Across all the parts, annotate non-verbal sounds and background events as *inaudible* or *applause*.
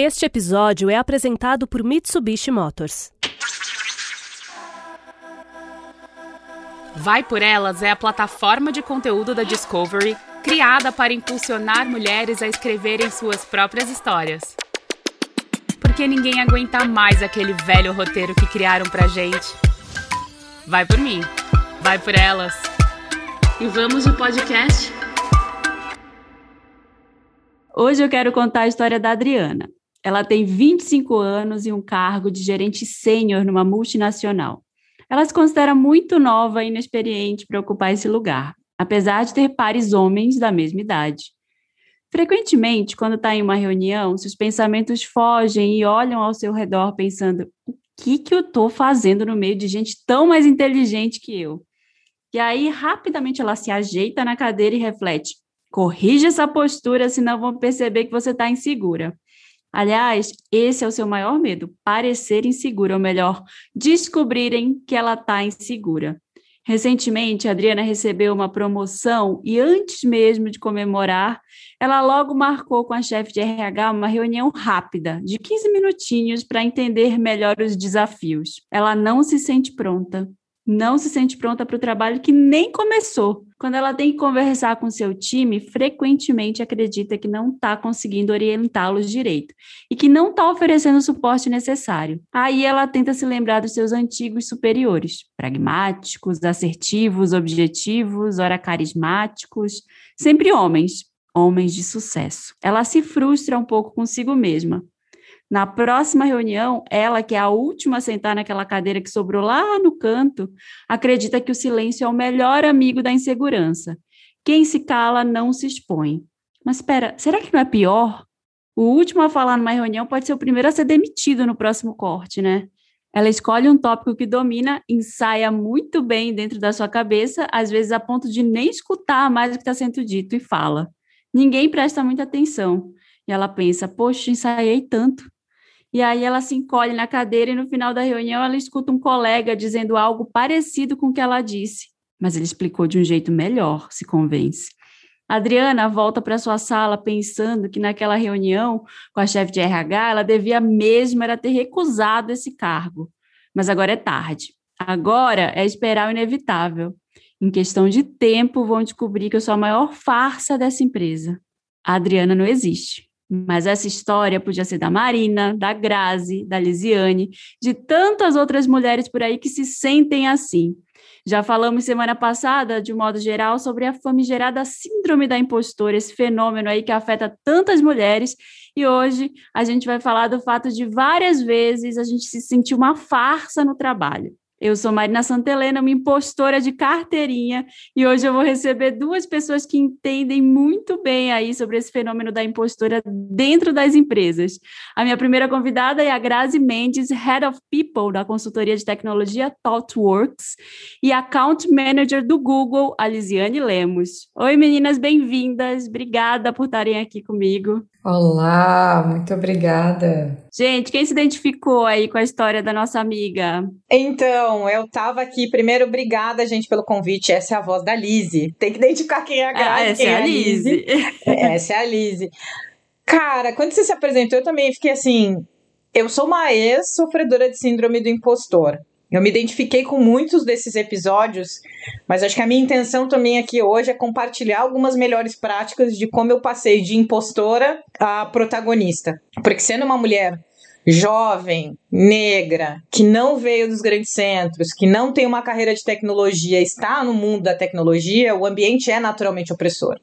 Este episódio é apresentado por Mitsubishi Motors. Vai por Elas é a plataforma de conteúdo da Discovery criada para impulsionar mulheres a escreverem suas próprias histórias. Porque ninguém aguenta mais aquele velho roteiro que criaram pra gente. Vai por mim, vai por elas. E vamos de podcast? Hoje eu quero contar a história da Adriana. Ela tem 25 anos e um cargo de gerente sênior numa multinacional. Ela se considera muito nova e inexperiente para ocupar esse lugar, apesar de ter pares homens da mesma idade. Frequentemente, quando está em uma reunião, seus pensamentos fogem e olham ao seu redor pensando: o que, que eu estou fazendo no meio de gente tão mais inteligente que eu? E aí, rapidamente, ela se ajeita na cadeira e reflete: corrija essa postura, senão vão perceber que você está insegura. Aliás, esse é o seu maior medo, parecer insegura, ou melhor, descobrirem que ela está insegura. Recentemente, a Adriana recebeu uma promoção e antes mesmo de comemorar, ela logo marcou com a chefe de RH uma reunião rápida, de 15 minutinhos, para entender melhor os desafios. Ela não se sente pronta, não se sente pronta para o trabalho que nem começou. Quando ela tem que conversar com seu time, frequentemente acredita que não está conseguindo orientá-los direito e que não está oferecendo o suporte necessário. Aí ela tenta se lembrar dos seus antigos superiores, pragmáticos, assertivos, objetivos, ora carismáticos, sempre homens, homens de sucesso. Ela se frustra um pouco consigo mesma, na próxima reunião, ela, que é a última a sentar naquela cadeira que sobrou lá no canto, acredita que o silêncio é o melhor amigo da insegurança. Quem se cala não se expõe. Mas espera, será que não é pior? O último a falar numa reunião pode ser o primeiro a ser demitido no próximo corte, né? Ela escolhe um tópico que domina, ensaia muito bem dentro da sua cabeça, às vezes a ponto de nem escutar mais o que está sendo dito e fala. Ninguém presta muita atenção. E ela pensa: poxa, ensaiei tanto. E aí ela se encolhe na cadeira e no final da reunião ela escuta um colega dizendo algo parecido com o que ela disse, mas ele explicou de um jeito melhor, se convence. Adriana volta para sua sala pensando que naquela reunião com a chefe de RH ela devia mesmo era ter recusado esse cargo. Mas agora é tarde. Agora é esperar o inevitável. Em questão de tempo vão descobrir que eu sou a maior farsa dessa empresa. A Adriana não existe. Mas essa história podia ser da Marina, da Grazi, da Lisiane, de tantas outras mulheres por aí que se sentem assim. Já falamos semana passada, de modo geral, sobre a famigerada síndrome da impostora, esse fenômeno aí que afeta tantas mulheres. E hoje a gente vai falar do fato de várias vezes a gente se sentir uma farsa no trabalho. Eu sou Marina Santelena, uma impostora de carteirinha, e hoje eu vou receber duas pessoas que entendem muito bem aí sobre esse fenômeno da impostora dentro das empresas. A minha primeira convidada é a Grazi Mendes, Head of People da consultoria de tecnologia ThoughtWorks e Account Manager do Google, a Lisiane Lemos. Oi, meninas, bem-vindas. Obrigada por estarem aqui comigo. Olá, muito obrigada. Gente, quem se identificou aí com a história da nossa amiga? Então, eu tava aqui. Primeiro, obrigada, gente, pelo convite. Essa é a voz da Lise. Tem que identificar quem é a Grazi. Ah, essa é a Lise. essa é a Lise. Cara, quando você se apresentou, eu também fiquei assim. Eu sou uma ex-sofredora de síndrome do impostor. Eu me identifiquei com muitos desses episódios, mas acho que a minha intenção também aqui hoje é compartilhar algumas melhores práticas de como eu passei de impostora a protagonista. Porque sendo uma mulher jovem, negra, que não veio dos grandes centros, que não tem uma carreira de tecnologia, está no mundo da tecnologia, o ambiente é naturalmente opressor.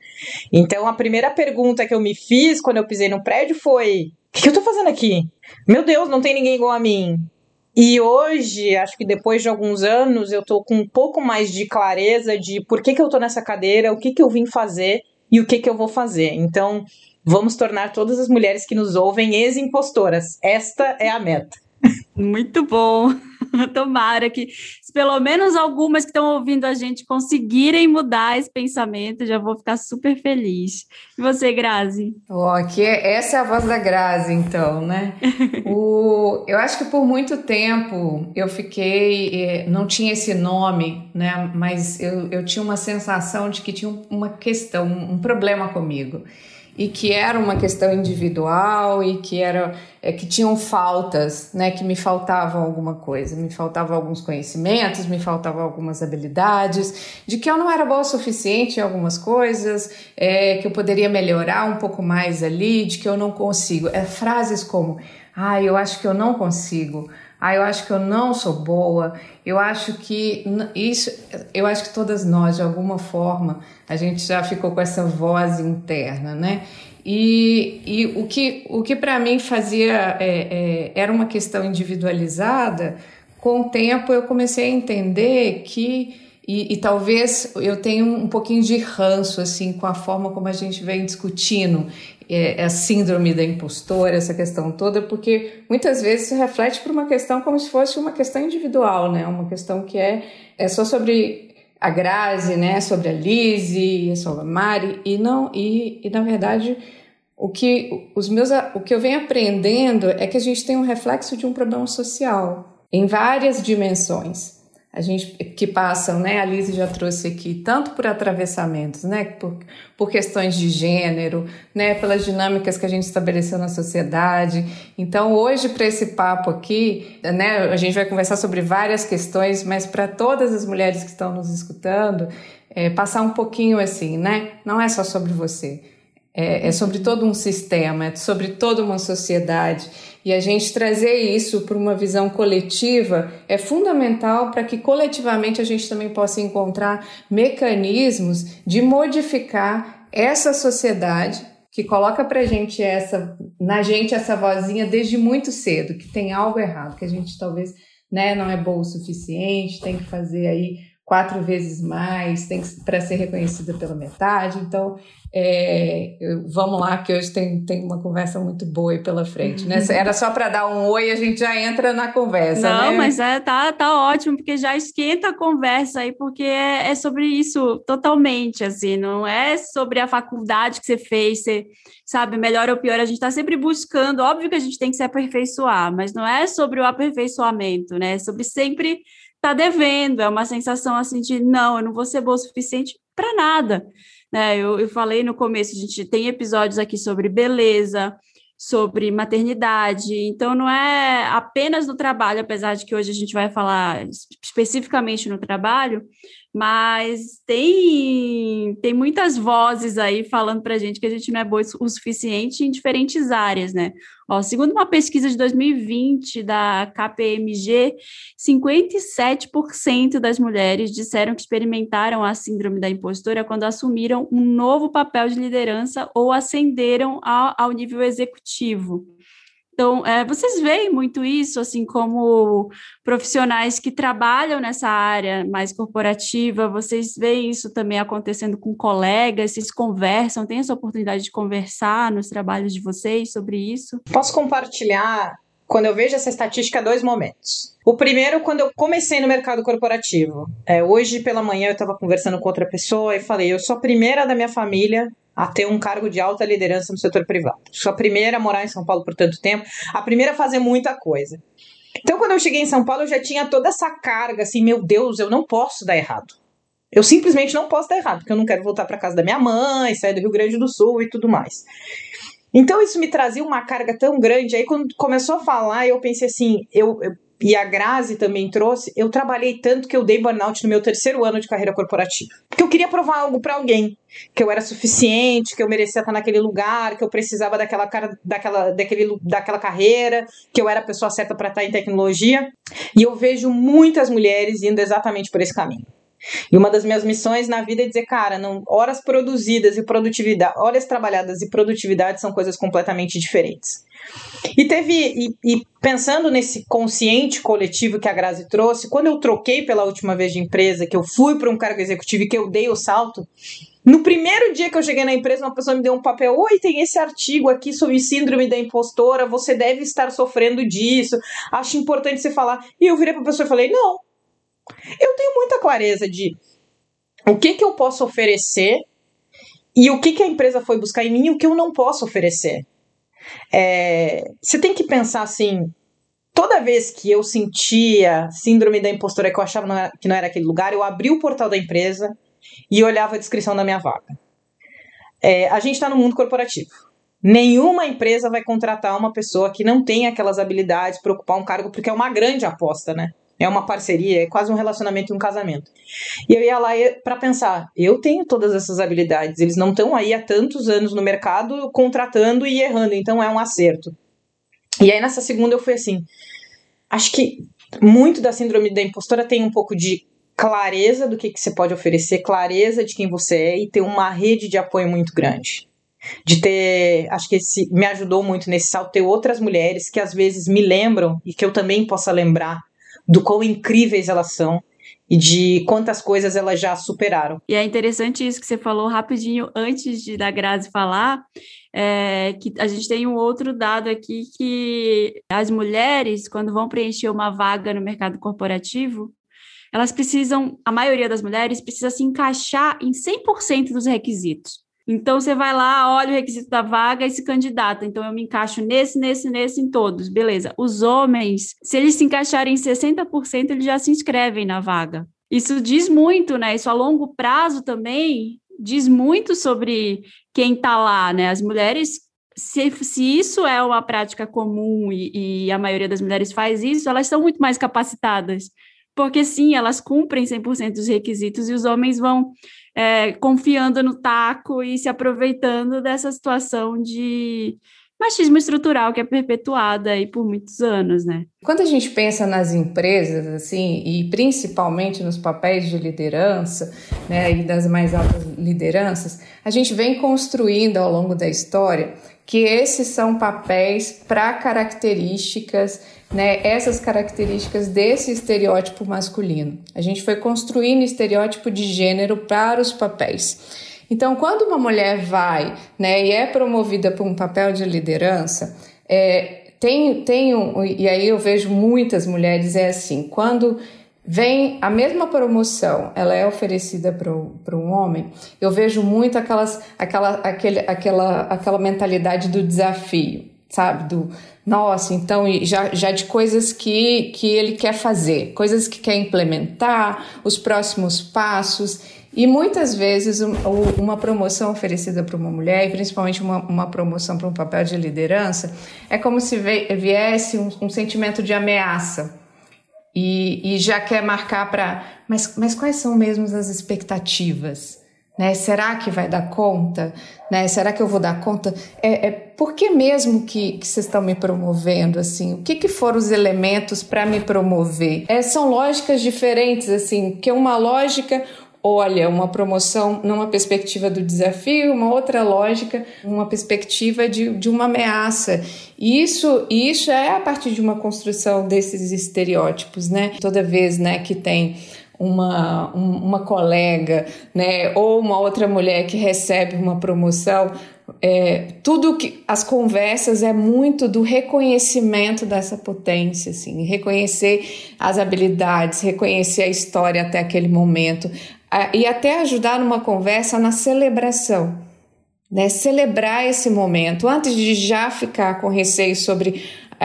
Então, a primeira pergunta que eu me fiz quando eu pisei no prédio foi: o que eu tô fazendo aqui? Meu Deus, não tem ninguém igual a mim. E hoje, acho que depois de alguns anos, eu tô com um pouco mais de clareza de por que, que eu tô nessa cadeira, o que, que eu vim fazer e o que, que eu vou fazer. Então, vamos tornar todas as mulheres que nos ouvem ex-impostoras. Esta é a meta. Muito bom. *laughs* Tomara que pelo menos algumas que estão ouvindo a gente conseguirem mudar esse pensamento, já vou ficar super feliz. E você, Grazi? Oh, aqui é, essa é a voz da Grazi, então, né? *laughs* o, eu acho que por muito tempo eu fiquei, eh, não tinha esse nome, né? Mas eu, eu tinha uma sensação de que tinha uma questão, um problema comigo. E que era uma questão individual e que era é, que tinham faltas, né, que me faltavam alguma coisa, me faltavam alguns conhecimentos, me faltavam algumas habilidades, de que eu não era boa o suficiente em algumas coisas, é, que eu poderia melhorar um pouco mais ali, de que eu não consigo. É frases como, ah, eu acho que eu não consigo. Ah, eu acho que eu não sou boa. Eu acho que isso, eu acho que todas nós, de alguma forma, a gente já ficou com essa voz interna, né? E, e o que, o que para mim fazia é, é, era uma questão individualizada. Com o tempo, eu comecei a entender que e, e, talvez eu tenha um pouquinho de ranço assim com a forma como a gente vem discutindo é, a síndrome da impostora, essa questão toda, porque muitas vezes se reflete por uma questão como se fosse uma questão individual, né? Uma questão que é, é só sobre a Grazi, né? Sobre a Lizzie, sobre a Mari, e não, e, e na verdade o que os meus o que eu venho aprendendo é que a gente tem um reflexo de um problema social em várias dimensões a gente que passam, né? A Lise já trouxe aqui, tanto por atravessamentos, né? Por, por questões de gênero, né? Pelas dinâmicas que a gente estabeleceu na sociedade. Então, hoje, para esse papo aqui, né? A gente vai conversar sobre várias questões, mas para todas as mulheres que estão nos escutando, é, passar um pouquinho assim, né? Não é só sobre você. É, é sobre todo um sistema, é sobre toda uma sociedade. E a gente trazer isso para uma visão coletiva é fundamental para que coletivamente a gente também possa encontrar mecanismos de modificar essa sociedade que coloca para gente essa na gente essa vozinha desde muito cedo que tem algo errado, que a gente talvez né, não é bom o suficiente, tem que fazer aí quatro vezes mais, tem para ser reconhecida pela metade. Então, é, vamos lá, que hoje tem, tem uma conversa muito boa aí pela frente, né? Era só para dar um oi, a gente já entra na conversa, Não, né? mas é, tá, tá ótimo, porque já esquenta a conversa aí, porque é, é, sobre isso totalmente, assim, não é sobre a faculdade que você fez, você sabe, melhor ou pior, a gente está sempre buscando, óbvio que a gente tem que se aperfeiçoar, mas não é sobre o aperfeiçoamento, né? É sobre sempre tá devendo, é uma sensação assim de não, eu não vou ser boa o suficiente para nada. Né? Eu, eu falei no começo, a gente tem episódios aqui sobre beleza, sobre maternidade. Então, não é apenas no trabalho, apesar de que hoje a gente vai falar especificamente no trabalho, mas tem, tem muitas vozes aí falando para a gente que a gente não é boa o suficiente em diferentes áreas, né? Ó, segundo uma pesquisa de 2020 da KPMG, 57% das mulheres disseram que experimentaram a síndrome da impostora quando assumiram um novo papel de liderança ou ascenderam ao, ao nível executivo. Então, é, vocês veem muito isso, assim, como profissionais que trabalham nessa área mais corporativa, vocês veem isso também acontecendo com colegas, vocês conversam, têm essa oportunidade de conversar nos trabalhos de vocês sobre isso? Posso compartilhar, quando eu vejo essa estatística, dois momentos. O primeiro, quando eu comecei no mercado corporativo. É, hoje pela manhã eu estava conversando com outra pessoa e falei: eu sou a primeira da minha família a ter um cargo de alta liderança no setor privado. Sou a primeira a morar em São Paulo por tanto tempo, a primeira a fazer muita coisa. Então, quando eu cheguei em São Paulo, eu já tinha toda essa carga, assim, meu Deus, eu não posso dar errado. Eu simplesmente não posso dar errado, porque eu não quero voltar para casa da minha mãe, sair do Rio Grande do Sul e tudo mais. Então, isso me trazia uma carga tão grande. Aí, quando começou a falar, eu pensei assim: eu, eu e a Grazi também trouxe, eu trabalhei tanto que eu dei burnout no meu terceiro ano de carreira corporativa. Porque eu queria provar algo para alguém, que eu era suficiente, que eu merecia estar naquele lugar, que eu precisava daquela cara, daquela, daquele, daquela carreira, que eu era a pessoa certa para estar em tecnologia. E eu vejo muitas mulheres indo exatamente por esse caminho. E uma das minhas missões na vida é dizer, cara, não, horas produzidas e produtividade, horas trabalhadas e produtividade são coisas completamente diferentes. E teve, e, e, pensando nesse consciente coletivo que a Grazi trouxe, quando eu troquei pela última vez de empresa, que eu fui para um cargo executivo e que eu dei o salto, no primeiro dia que eu cheguei na empresa, uma pessoa me deu um papel: Oi, tem esse artigo aqui sobre síndrome da impostora, você deve estar sofrendo disso, acho importante você falar. E eu virei para a pessoa e falei: Não, eu tenho muita clareza de o que, que eu posso oferecer e o que, que a empresa foi buscar em mim e o que eu não posso oferecer. É, você tem que pensar assim. Toda vez que eu sentia síndrome da impostora que eu achava não era, que não era aquele lugar, eu abri o portal da empresa e olhava a descrição da minha vaga. É, a gente está no mundo corporativo. Nenhuma empresa vai contratar uma pessoa que não tem aquelas habilidades para ocupar um cargo, porque é uma grande aposta, né? É uma parceria, é quase um relacionamento e um casamento. E eu ia lá para pensar, eu tenho todas essas habilidades, eles não estão aí há tantos anos no mercado contratando e errando, então é um acerto. E aí nessa segunda eu fui assim, acho que muito da síndrome da impostora tem um pouco de clareza do que, que você pode oferecer, clareza de quem você é e ter uma rede de apoio muito grande. De ter, acho que esse me ajudou muito nesse salto, ter outras mulheres que às vezes me lembram e que eu também possa lembrar do quão incríveis elas são e de quantas coisas elas já superaram. E é interessante isso que você falou rapidinho antes de da Grazi falar, é, que a gente tem um outro dado aqui que as mulheres, quando vão preencher uma vaga no mercado corporativo, elas precisam, a maioria das mulheres precisa se encaixar em 100% dos requisitos. Então você vai lá, olha o requisito da vaga e se candidata. Então eu me encaixo nesse, nesse, nesse, em todos. Beleza. Os homens, se eles se encaixarem em 60%, eles já se inscrevem na vaga. Isso diz muito, né? Isso a longo prazo também diz muito sobre quem está lá, né? As mulheres, se, se isso é uma prática comum e, e a maioria das mulheres faz isso, elas são muito mais capacitadas porque sim, elas cumprem 100% dos requisitos e os homens vão é, confiando no taco e se aproveitando dessa situação de machismo estrutural que é perpetuada aí por muitos anos, né? Quando a gente pensa nas empresas, assim, e principalmente nos papéis de liderança, né, e das mais altas lideranças, a gente vem construindo ao longo da história que esses são papéis para características né, essas características desse estereótipo masculino. A gente foi construindo estereótipo de gênero para os papéis. Então, quando uma mulher vai né, e é promovida para um papel de liderança, é, tem, tem um, e aí eu vejo muitas mulheres, é assim, quando vem a mesma promoção, ela é oferecida para um homem, eu vejo muito aquelas, aquela, aquele, aquela, aquela mentalidade do desafio, sabe? Do nossa, então já, já de coisas que, que ele quer fazer, coisas que quer implementar, os próximos passos. E muitas vezes uma promoção oferecida para uma mulher, e principalmente uma, uma promoção para um papel de liderança, é como se viesse um, um sentimento de ameaça. E, e já quer marcar para. Mas, mas quais são mesmo as expectativas? Né? Será que vai dar conta? Né? Será que eu vou dar conta? É, é por que mesmo que, vocês estão me promovendo assim? O que, que foram os elementos para me promover? É, são lógicas diferentes assim, que uma lógica olha uma promoção numa perspectiva do desafio, uma outra lógica, uma perspectiva de, de uma ameaça. Isso, isso é a partir de uma construção desses estereótipos, né? Toda vez, né, que tem uma, uma colega, né, ou uma outra mulher que recebe uma promoção, é, tudo que as conversas é muito do reconhecimento dessa potência, assim, reconhecer as habilidades, reconhecer a história até aquele momento e até ajudar numa conversa na celebração, né? Celebrar esse momento antes de já ficar com receio sobre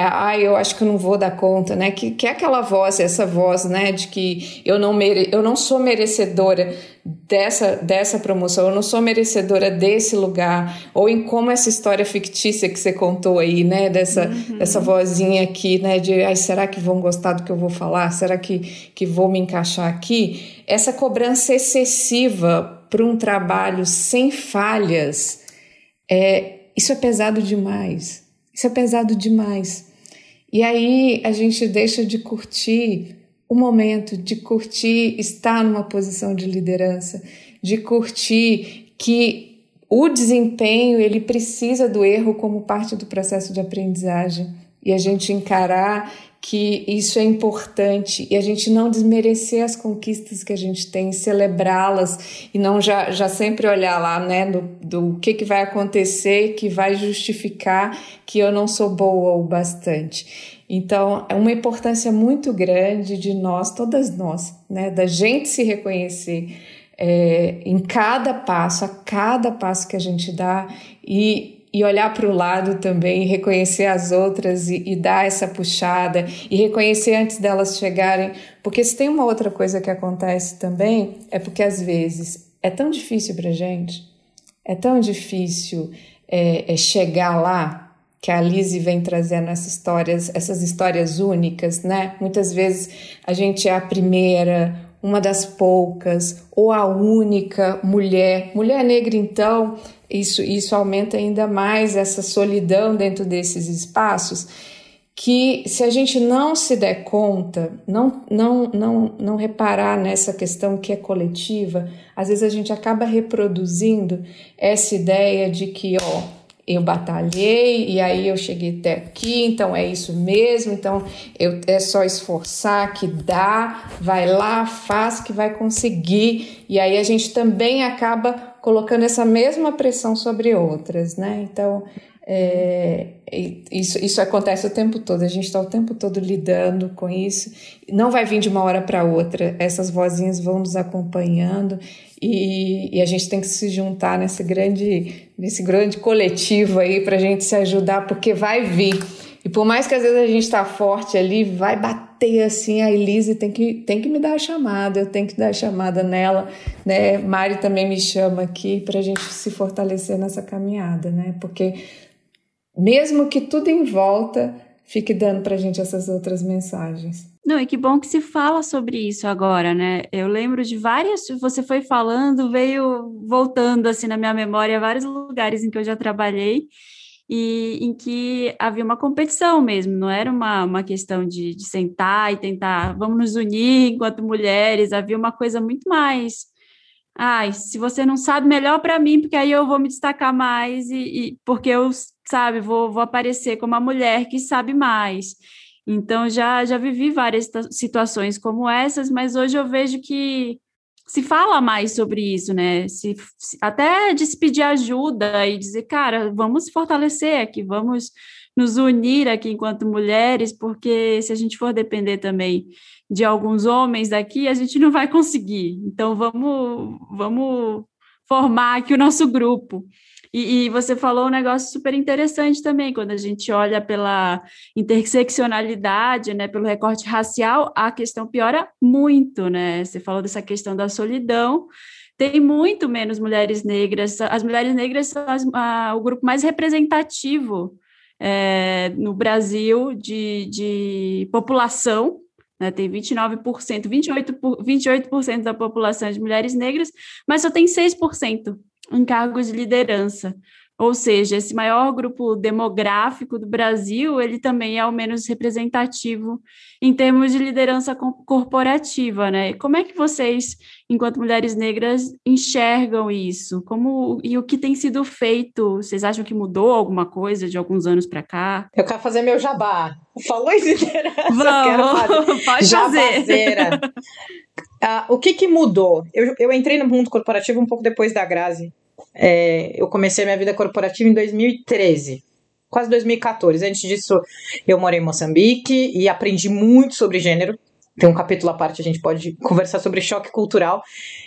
ah, eu acho que eu não vou dar conta, né? Que, que é aquela voz, essa voz, né? De que eu não, mere, eu não sou merecedora dessa, dessa promoção, eu não sou merecedora desse lugar, ou em como essa história fictícia que você contou aí, né? Dessa, uhum. dessa vozinha aqui, né? De, ai, será que vão gostar do que eu vou falar? Será que, que vou me encaixar aqui? Essa cobrança excessiva para um trabalho sem falhas, é, isso é pesado demais. Isso é pesado demais. E aí a gente deixa de curtir o momento, de curtir estar numa posição de liderança, de curtir que o desempenho ele precisa do erro como parte do processo de aprendizagem. E a gente encarar que isso é importante e a gente não desmerecer as conquistas que a gente tem, celebrá-las e não já, já sempre olhar lá, né, do, do que, que vai acontecer que vai justificar que eu não sou boa o bastante. Então, é uma importância muito grande de nós, todas nós, né, da gente se reconhecer é, em cada passo, a cada passo que a gente dá e e olhar para o lado também, reconhecer as outras e, e, dar essa puxada e reconhecer antes delas chegarem, porque se tem uma outra coisa que acontece também é porque às vezes é tão difícil para gente, é tão difícil é, é chegar lá que a Lizzie vem trazendo essas histórias, essas histórias únicas, né? Muitas vezes a gente é a primeira, uma das poucas, ou a única mulher. Mulher negra, então, isso, isso aumenta ainda mais essa solidão dentro desses espaços. Que se a gente não se der conta, não, não, não, não reparar nessa questão que é coletiva, às vezes a gente acaba reproduzindo essa ideia de que, ó, eu batalhei e aí eu cheguei até aqui, então é isso mesmo, então eu, é só esforçar que dá, vai lá, faz que vai conseguir. E aí a gente também acaba colocando essa mesma pressão sobre outras, né? Então é, isso, isso acontece o tempo todo, a gente está o tempo todo lidando com isso. Não vai vir de uma hora para outra, essas vozinhas vão nos acompanhando e, e, a gente tem que se juntar nesse grande, nesse grande coletivo aí para a gente se ajudar, porque vai vir. E por mais que às vezes a gente está forte ali, vai bater assim, a Elise tem que, tem que me dar a chamada, eu tenho que dar a chamada nela, né? Mari também me chama aqui para a gente se fortalecer nessa caminhada, né? Porque mesmo que tudo em volta fique dando para a gente essas outras mensagens. Não, e que bom que se fala sobre isso agora, né? Eu lembro de várias, você foi falando, veio voltando assim na minha memória vários lugares em que eu já trabalhei e em que havia uma competição mesmo, não era uma, uma questão de, de sentar e tentar, vamos nos unir enquanto mulheres, havia uma coisa muito mais ai, se você não sabe, melhor para mim, porque aí eu vou me destacar mais e, e porque eu, sabe, vou, vou aparecer como a mulher que sabe mais. Então já já vivi várias situações como essas, mas hoje eu vejo que se fala mais sobre isso, né? Se, se, até de se pedir ajuda e dizer, cara, vamos fortalecer aqui, vamos nos unir aqui enquanto mulheres, porque se a gente for depender também de alguns homens daqui, a gente não vai conseguir. Então, vamos, vamos formar aqui o nosso grupo. E, e, você falou um negócio super interessante também, quando a gente olha pela interseccionalidade, né, pelo recorte racial, a questão piora muito, né? Você falou dessa questão da solidão, tem muito menos mulheres negras, as mulheres negras são as, a, o grupo mais representativo é, no Brasil de, de população, né, tem 29%, 28%, 28 da população de mulheres negras, mas só tem 6% em cargos de liderança. Ou seja, esse maior grupo demográfico do Brasil, ele também é o menos representativo em termos de liderança corporativa, né? Como é que vocês, enquanto mulheres negras, enxergam isso? Como e o que tem sido feito? Vocês acham que mudou alguma coisa de alguns anos para cá? Eu quero fazer meu jabá. Falou em liderança, Vamos, *laughs* pode fazer. Ah, o que, que mudou? Eu, eu entrei no mundo corporativo um pouco depois da Grazi. É, eu comecei minha vida corporativa em 2013, quase 2014. Antes disso, eu morei em Moçambique e aprendi muito sobre gênero. Tem um capítulo à parte, a gente pode conversar sobre choque cultural.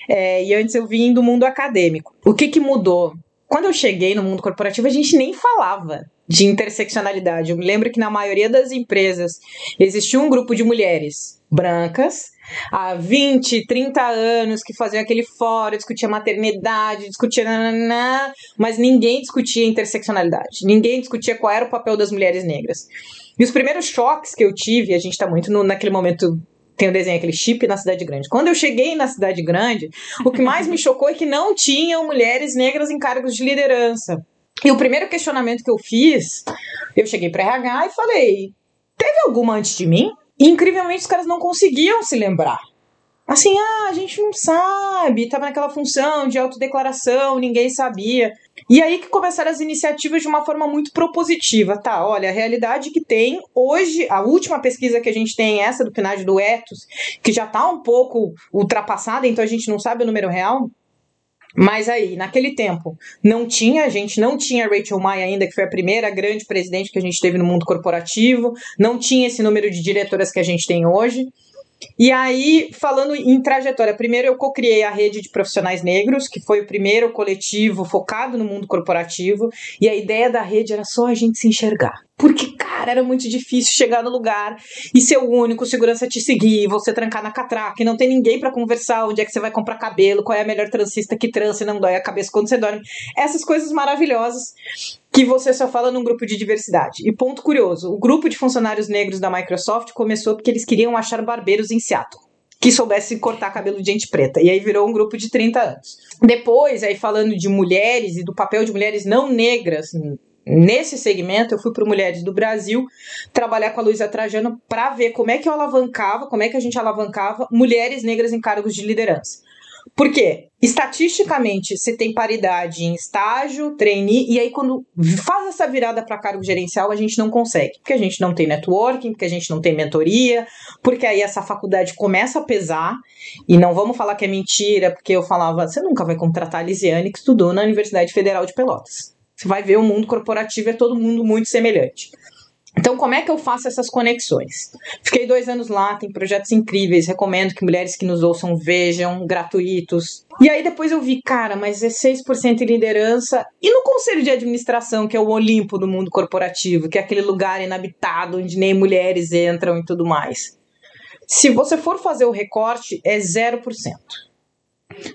É, e antes eu vim do mundo acadêmico. O que, que mudou? Quando eu cheguei no mundo corporativo, a gente nem falava de interseccionalidade. Eu me lembro que na maioria das empresas existia um grupo de mulheres brancas há 20, 30 anos que faziam aquele fórum, discutia maternidade, discutia nananã, mas ninguém discutia interseccionalidade. Ninguém discutia qual era o papel das mulheres negras. E os primeiros choques que eu tive, a gente está muito no, naquele momento tem o desenho aquele chip na cidade grande. Quando eu cheguei na cidade grande, o que mais me chocou é que não tinham mulheres negras em cargos de liderança. E o primeiro questionamento que eu fiz, eu cheguei para RH e falei: teve alguma antes de mim? E incrivelmente os caras não conseguiam se lembrar. Assim, ah, a gente não sabe, tava naquela função de autodeclaração, ninguém sabia. E aí que começaram as iniciativas de uma forma muito propositiva, tá? Olha, a realidade que tem hoje, a última pesquisa que a gente tem essa do PNAD do Etos, que já tá um pouco ultrapassada, então a gente não sabe o número real, mas aí, naquele tempo, não tinha, a gente não tinha Rachel Maia ainda, que foi a primeira grande presidente que a gente teve no mundo corporativo, não tinha esse número de diretoras que a gente tem hoje. E aí, falando em trajetória, primeiro eu co-criei a rede de profissionais negros, que foi o primeiro coletivo focado no mundo corporativo, e a ideia da rede era só a gente se enxergar. Porque, cara, era muito difícil chegar no lugar e ser o único, segurança te seguir, você trancar na catraca e não tem ninguém para conversar, onde é que você vai comprar cabelo, qual é a melhor transista que trança e não dói a cabeça quando você dorme. Essas coisas maravilhosas que você só fala num grupo de diversidade. E ponto curioso, o grupo de funcionários negros da Microsoft começou porque eles queriam achar barbeiros em Seattle que soubesse cortar cabelo de gente preta. E aí virou um grupo de 30 anos. Depois, aí falando de mulheres e do papel de mulheres não negras nesse segmento, eu fui para Mulheres do Brasil trabalhar com a Luísa Trajano para ver como é que eu alavancava, como é que a gente alavancava mulheres negras em cargos de liderança. Por quê? Estatisticamente, você tem paridade em estágio, trainee, e aí quando faz essa virada para cargo gerencial, a gente não consegue. Porque a gente não tem networking, porque a gente não tem mentoria, porque aí essa faculdade começa a pesar, e não vamos falar que é mentira, porque eu falava, você nunca vai contratar a Lisiane que estudou na Universidade Federal de Pelotas. Você vai ver o mundo corporativo é todo mundo muito semelhante. Então, como é que eu faço essas conexões? Fiquei dois anos lá, tem projetos incríveis, recomendo que mulheres que nos ouçam vejam, gratuitos. E aí depois eu vi, cara, mas é 6% em liderança. E no conselho de administração, que é o Olimpo do mundo corporativo, que é aquele lugar inabitado onde nem mulheres entram e tudo mais. Se você for fazer o recorte, é 0%.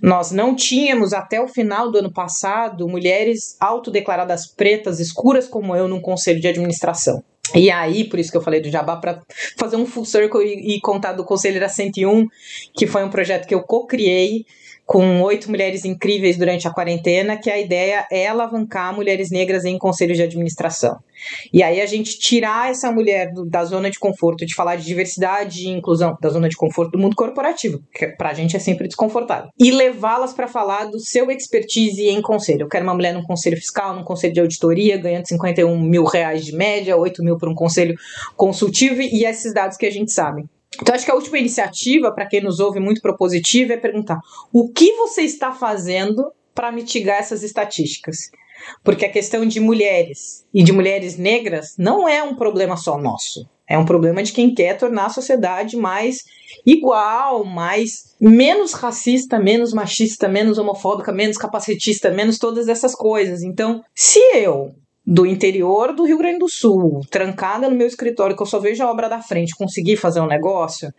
Nós não tínhamos, até o final do ano passado, mulheres autodeclaradas pretas, escuras como eu, num conselho de administração. E aí, por isso que eu falei do Jabá, para fazer um full circle e, e contar do Conselheira 101, que foi um projeto que eu co-criei com oito mulheres incríveis durante a quarentena, que a ideia é alavancar mulheres negras em conselhos de administração. E aí a gente tirar essa mulher do, da zona de conforto, de falar de diversidade e inclusão, da zona de conforto do mundo corporativo, que pra gente é sempre desconfortável, e levá-las para falar do seu expertise em conselho. Eu quero uma mulher num conselho fiscal, num conselho de auditoria, ganhando 51 mil reais de média, 8 mil para um conselho consultivo e esses dados que a gente sabe. Então, acho que a última iniciativa, para quem nos ouve muito propositiva, é perguntar: o que você está fazendo para mitigar essas estatísticas? Porque a questão de mulheres e de mulheres negras não é um problema só nosso. É um problema de quem quer tornar a sociedade mais igual, mais menos racista, menos machista, menos homofóbica, menos capacitista, menos todas essas coisas. Então, se eu do interior do Rio Grande do Sul, trancada no meu escritório, que eu só vejo a obra da frente, conseguir fazer um negócio,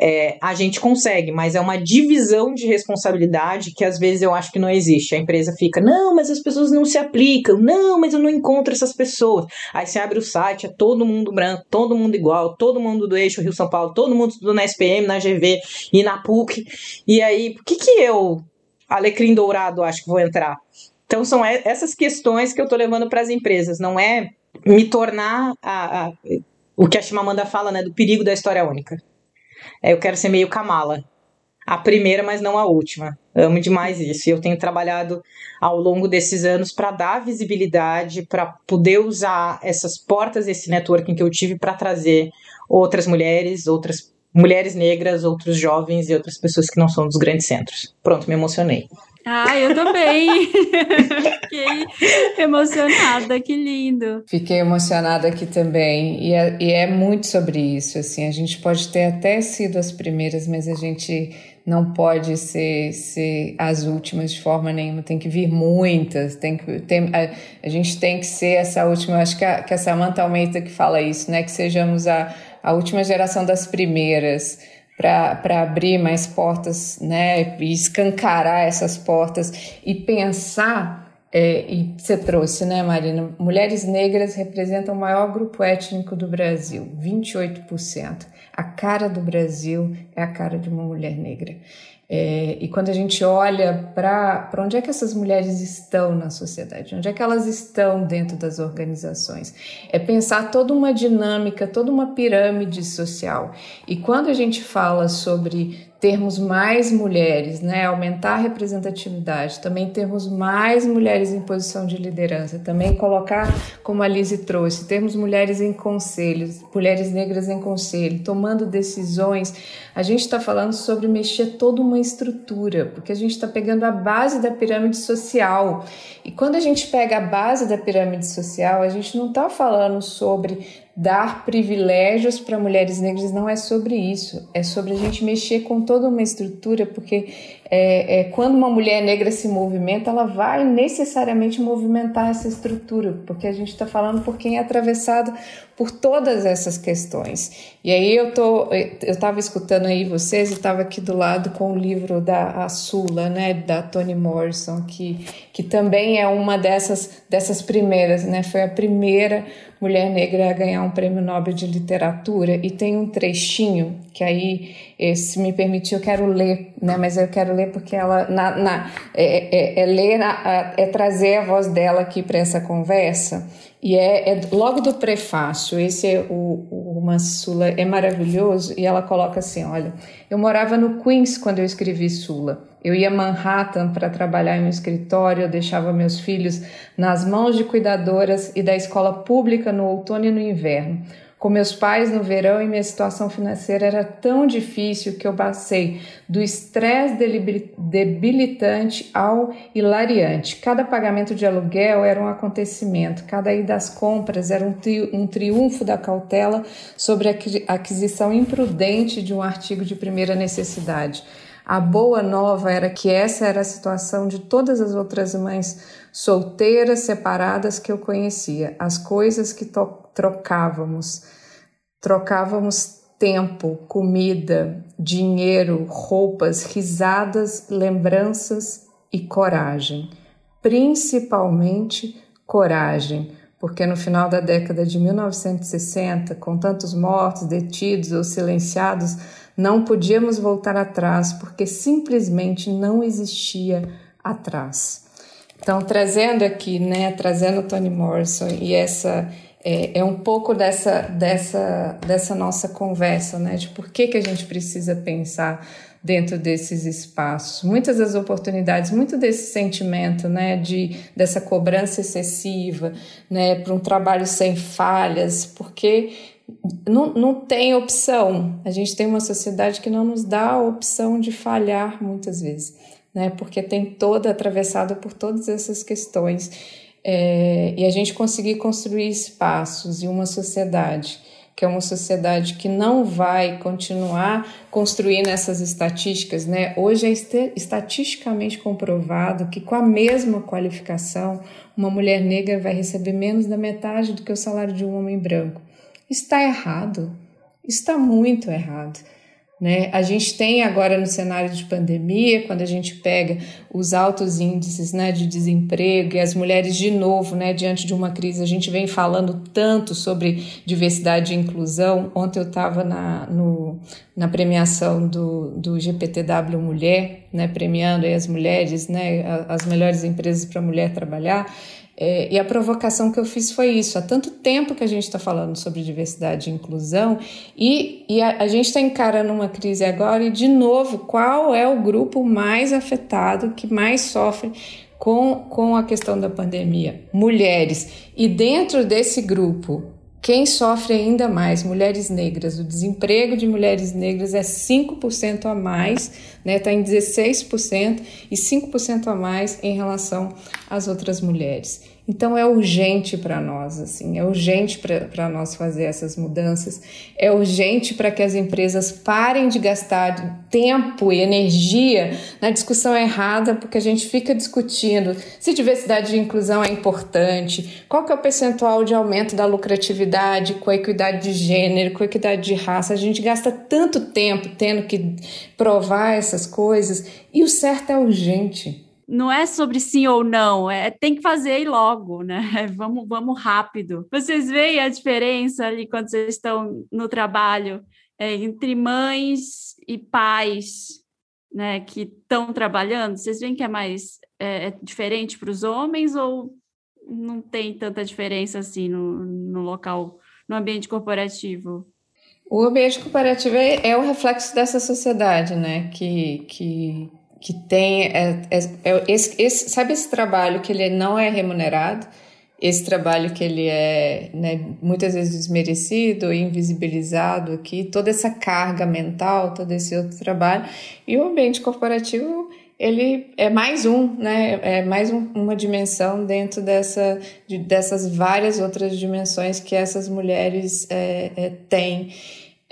é, a gente consegue, mas é uma divisão de responsabilidade que às vezes eu acho que não existe. A empresa fica, não, mas as pessoas não se aplicam, não, mas eu não encontro essas pessoas. Aí você abre o site, é todo mundo branco, todo mundo igual, todo mundo do eixo Rio-São Paulo, todo mundo estudou na SPM, na GV e na PUC. E aí, por que que eu, alecrim dourado, acho que vou entrar? Então, são essas questões que eu estou levando para as empresas, não é me tornar a, a, o que a Chimamanda fala, né, do perigo da história única. É, eu quero ser meio Kamala. A primeira, mas não a última. Amo demais isso. E eu tenho trabalhado ao longo desses anos para dar visibilidade, para poder usar essas portas, esse networking que eu tive para trazer outras mulheres, outras mulheres negras, outros jovens e outras pessoas que não são dos grandes centros. Pronto, me emocionei. Ah, eu também. *laughs* Fiquei emocionada, que lindo. Fiquei emocionada aqui também. E é, e é muito sobre isso. Assim, a gente pode ter até sido as primeiras, mas a gente não pode ser, ser as últimas de forma nenhuma. Tem que vir muitas. Tem que, tem, a, a gente tem que ser essa última. Acho que a, que a Samantha Almeida que fala isso, né? Que sejamos a, a última geração das primeiras para abrir mais portas, né, e escancarar essas portas e pensar. É, e você trouxe, né, Marina? Mulheres negras representam o maior grupo étnico do Brasil, 28%. A cara do Brasil é a cara de uma mulher negra. É, e quando a gente olha para onde é que essas mulheres estão na sociedade, onde é que elas estão dentro das organizações, é pensar toda uma dinâmica, toda uma pirâmide social. E quando a gente fala sobre termos mais mulheres, né, aumentar a representatividade, também termos mais mulheres em posição de liderança, também colocar, como a Lise trouxe, termos mulheres em conselhos, mulheres negras em conselho, tomando decisões, a gente está falando sobre mexer toda uma estrutura, porque a gente está pegando a base da pirâmide social. E quando a gente pega a base da pirâmide social, a gente não está falando sobre dar privilégios para mulheres negras não é sobre isso, é sobre a gente mexer com toda uma estrutura, porque é, é, quando uma mulher negra se movimenta, ela vai necessariamente movimentar essa estrutura, porque a gente está falando por quem é atravessado por todas essas questões. E aí eu tô, eu estava escutando aí vocês, e estava aqui do lado com o livro da Sula, né, da Toni Morrison, que, que também é uma dessas dessas primeiras, né, foi a primeira mulher negra a ganhar um prêmio Nobel de literatura e tem um trechinho que aí, se me permitir, eu quero ler, né? Mas eu quero ler porque ela na, na é, é, é ler na, é trazer a voz dela aqui para essa conversa e é, é, logo do prefácio. Esse é o, o Mansula é maravilhoso e ela coloca assim, olha, eu morava no Queens quando eu escrevi Sula. Eu ia a Manhattan para trabalhar em um escritório, eu deixava meus filhos nas mãos de cuidadoras e da escola pública no outono e no inverno. Com meus pais no verão e minha situação financeira era tão difícil que eu passei do estresse debilitante ao hilariante. Cada pagamento de aluguel era um acontecimento, cada ida às compras era um, tri um triunfo da cautela sobre a aquisição imprudente de um artigo de primeira necessidade. A boa nova era que essa era a situação de todas as outras mães solteiras, separadas que eu conhecia. As coisas que trocávamos. Trocávamos tempo, comida, dinheiro, roupas, risadas, lembranças e coragem. Principalmente coragem, porque no final da década de 1960, com tantos mortos, detidos ou silenciados, não podíamos voltar atrás porque simplesmente não existia atrás. Então, trazendo aqui, né, trazendo Toni Morrison e essa é, é, um pouco dessa, dessa, dessa nossa conversa, né, de por que, que a gente precisa pensar dentro desses espaços. Muitas das oportunidades, muito desse sentimento, né, de dessa cobrança excessiva, né, para um trabalho sem falhas, porque não, não tem opção. A gente tem uma sociedade que não nos dá a opção de falhar muitas vezes, né? Porque tem toda atravessada por todas essas questões. É, e a gente conseguir construir espaços e uma sociedade que é uma sociedade que não vai continuar construindo essas estatísticas, né? Hoje é estatisticamente comprovado que com a mesma qualificação, uma mulher negra vai receber menos da metade do que o salário de um homem branco está errado, está muito errado. Né? A gente tem agora no cenário de pandemia, quando a gente pega os altos índices né, de desemprego e as mulheres, de novo, né, diante de uma crise, a gente vem falando tanto sobre diversidade e inclusão. Ontem eu estava na, na premiação do, do GPTW Mulher, né, premiando as mulheres, né, as melhores empresas para mulher trabalhar. É, e a provocação que eu fiz foi isso. Há tanto tempo que a gente está falando sobre diversidade e inclusão e, e a, a gente está encarando uma crise agora e, de novo, qual é o grupo mais afetado, que mais sofre com, com a questão da pandemia? Mulheres. E dentro desse grupo, quem sofre ainda mais? Mulheres negras. O desemprego de mulheres negras é 5% a mais, está né? Tá em 16% e 5% a mais em relação às outras mulheres. Então é urgente para nós, assim, é urgente para nós fazer essas mudanças, é urgente para que as empresas parem de gastar tempo e energia na discussão errada, porque a gente fica discutindo se diversidade e inclusão é importante, qual que é o percentual de aumento da lucratividade com a equidade de gênero, com a equidade de raça. A gente gasta tanto tempo tendo que provar essas coisas e o certo é urgente não é sobre sim ou não, é tem que fazer e logo, né? *laughs* Vamos, vamos rápido. Vocês veem a diferença ali quando vocês estão no trabalho é, entre mães e pais, né, que estão trabalhando? Vocês veem que é mais é, é diferente para os homens ou não tem tanta diferença assim no, no local, no ambiente corporativo? O ambiente corporativo é, é o reflexo dessa sociedade, né? Que, que que tem é, é, é, esse, esse, sabe esse trabalho que ele não é remunerado esse trabalho que ele é né, muitas vezes desmerecido invisibilizado aqui toda essa carga mental todo esse outro trabalho e o ambiente corporativo ele é mais um, né? É mais um, uma dimensão dentro dessa, de, dessas várias outras dimensões que essas mulheres é, é, têm.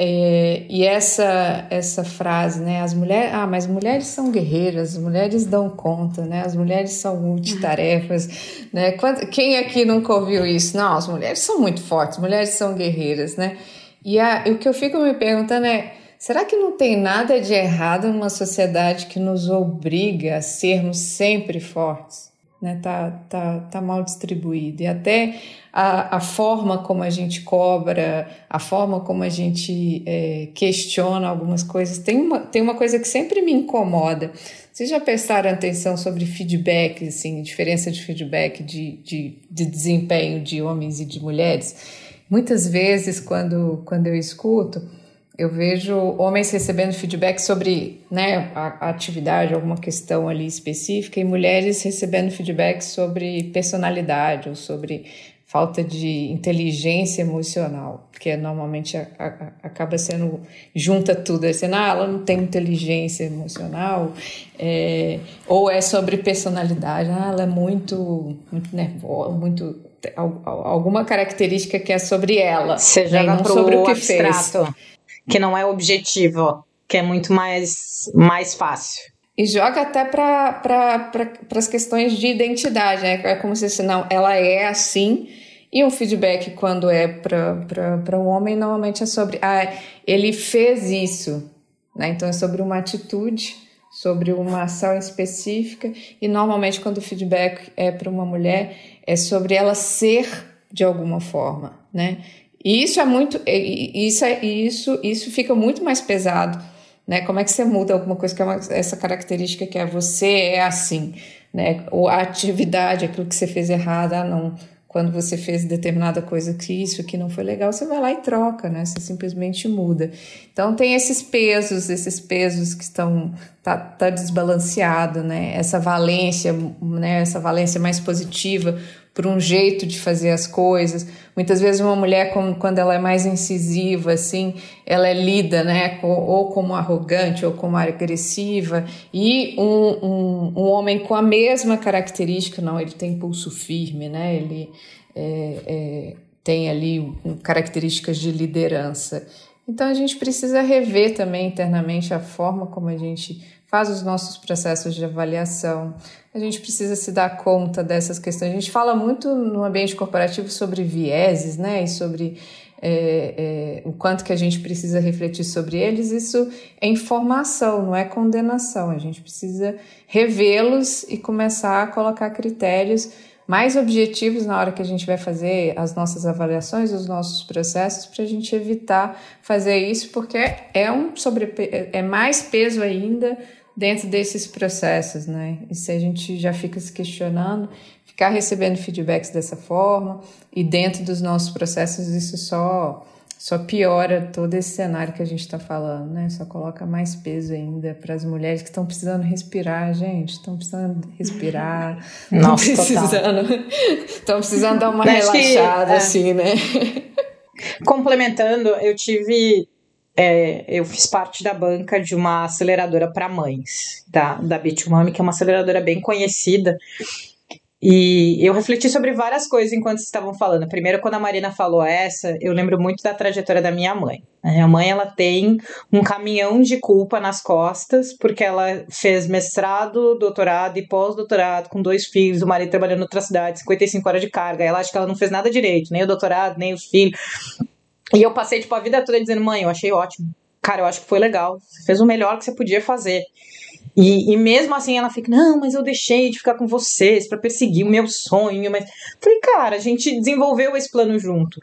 É, e essa essa frase, né? As mulheres, ah, mas mulheres são guerreiras, as mulheres dão conta, né? As mulheres são multitarefas, *laughs* né? quem aqui nunca ouviu isso? Não, as mulheres são muito fortes, mulheres são guerreiras, né? E a, o que eu fico me perguntando é Será que não tem nada de errado numa sociedade que nos obriga a sermos sempre fortes? Né? Tá, tá, tá mal distribuído. E até a, a forma como a gente cobra, a forma como a gente é, questiona algumas coisas. Tem uma, tem uma coisa que sempre me incomoda. Vocês já prestaram atenção sobre feedback, assim, diferença de feedback de, de, de desempenho de homens e de mulheres? Muitas vezes, quando, quando eu escuto, eu vejo homens recebendo feedback sobre né, a, a, atividade, alguma questão ali específica, e mulheres recebendo feedback sobre personalidade ou sobre falta de inteligência emocional, que normalmente a, a, acaba sendo junta tudo, é sendo, ah, ela não tem inteligência emocional, é, ou é sobre personalidade, ah, ela é muito, muito nervosa, muito alguma característica que é sobre ela, Você né, não sobre o que abstrato. fez que não é objetivo, que é muito mais, mais fácil. E joga até para pra, as questões de identidade, né? É como se assim, não, ela é assim. E um feedback, quando é para um homem, normalmente é sobre, ah, ele fez isso. Né? Então é sobre uma atitude, sobre uma ação específica. E normalmente, quando o feedback é para uma mulher, é sobre ela ser de alguma forma. Né? E isso é muito, isso é isso, isso fica muito mais pesado, né? Como é que você muda alguma coisa que é uma, essa característica que é você é assim, né? Ou a atividade, aquilo que você fez errado, ah, não. Quando você fez determinada coisa que isso aqui não foi legal, você vai lá e troca, né? Você simplesmente muda. Então tem esses pesos, esses pesos que estão tá, tá desbalanceado, né? Essa valência, né? Essa valência mais positiva por um jeito de fazer as coisas. Muitas vezes uma mulher, quando ela é mais incisiva, assim, ela é lida, né, ou como arrogante ou como agressiva, e um, um, um homem com a mesma característica, não, ele tem pulso firme, né, ele é, é, tem ali características de liderança. Então a gente precisa rever também internamente a forma como a gente faz os nossos processos de avaliação, a gente precisa se dar conta dessas questões. A gente fala muito no ambiente corporativo sobre vieses, né, e sobre é, é, o quanto que a gente precisa refletir sobre eles. Isso é informação, não é condenação. A gente precisa revê-los e começar a colocar critérios mais objetivos na hora que a gente vai fazer as nossas avaliações, os nossos processos, para a gente evitar fazer isso, porque é um sobre é mais peso ainda dentro desses processos, né? E se a gente já fica se questionando, ficar recebendo feedbacks dessa forma e dentro dos nossos processos, isso só só piora todo esse cenário que a gente está falando, né? Só coloca mais peso ainda para as mulheres que estão precisando respirar, gente. Estão precisando respirar. *laughs* Estão precisando, *laughs* estão precisando dar uma Acho relaxada, que, é, assim, né? Complementando, eu tive é, eu fiz parte da banca de uma aceleradora para mães, da, da Bitmami, que é uma aceleradora bem conhecida. E eu refleti sobre várias coisas enquanto vocês estavam falando. Primeiro, quando a Marina falou essa, eu lembro muito da trajetória da minha mãe. A minha mãe, ela tem um caminhão de culpa nas costas, porque ela fez mestrado, doutorado e pós-doutorado com dois filhos, o marido trabalhando em outra cidade, 55 horas de carga. Ela acha que ela não fez nada direito, nem o doutorado, nem os filhos. E eu passei, tipo, a vida toda dizendo, mãe, eu achei ótimo. Cara, eu acho que foi legal. Você fez o melhor que você podia fazer. E, e mesmo assim ela fica, não, mas eu deixei de ficar com vocês para perseguir o meu sonho. Mas falei, cara, a gente desenvolveu esse plano junto.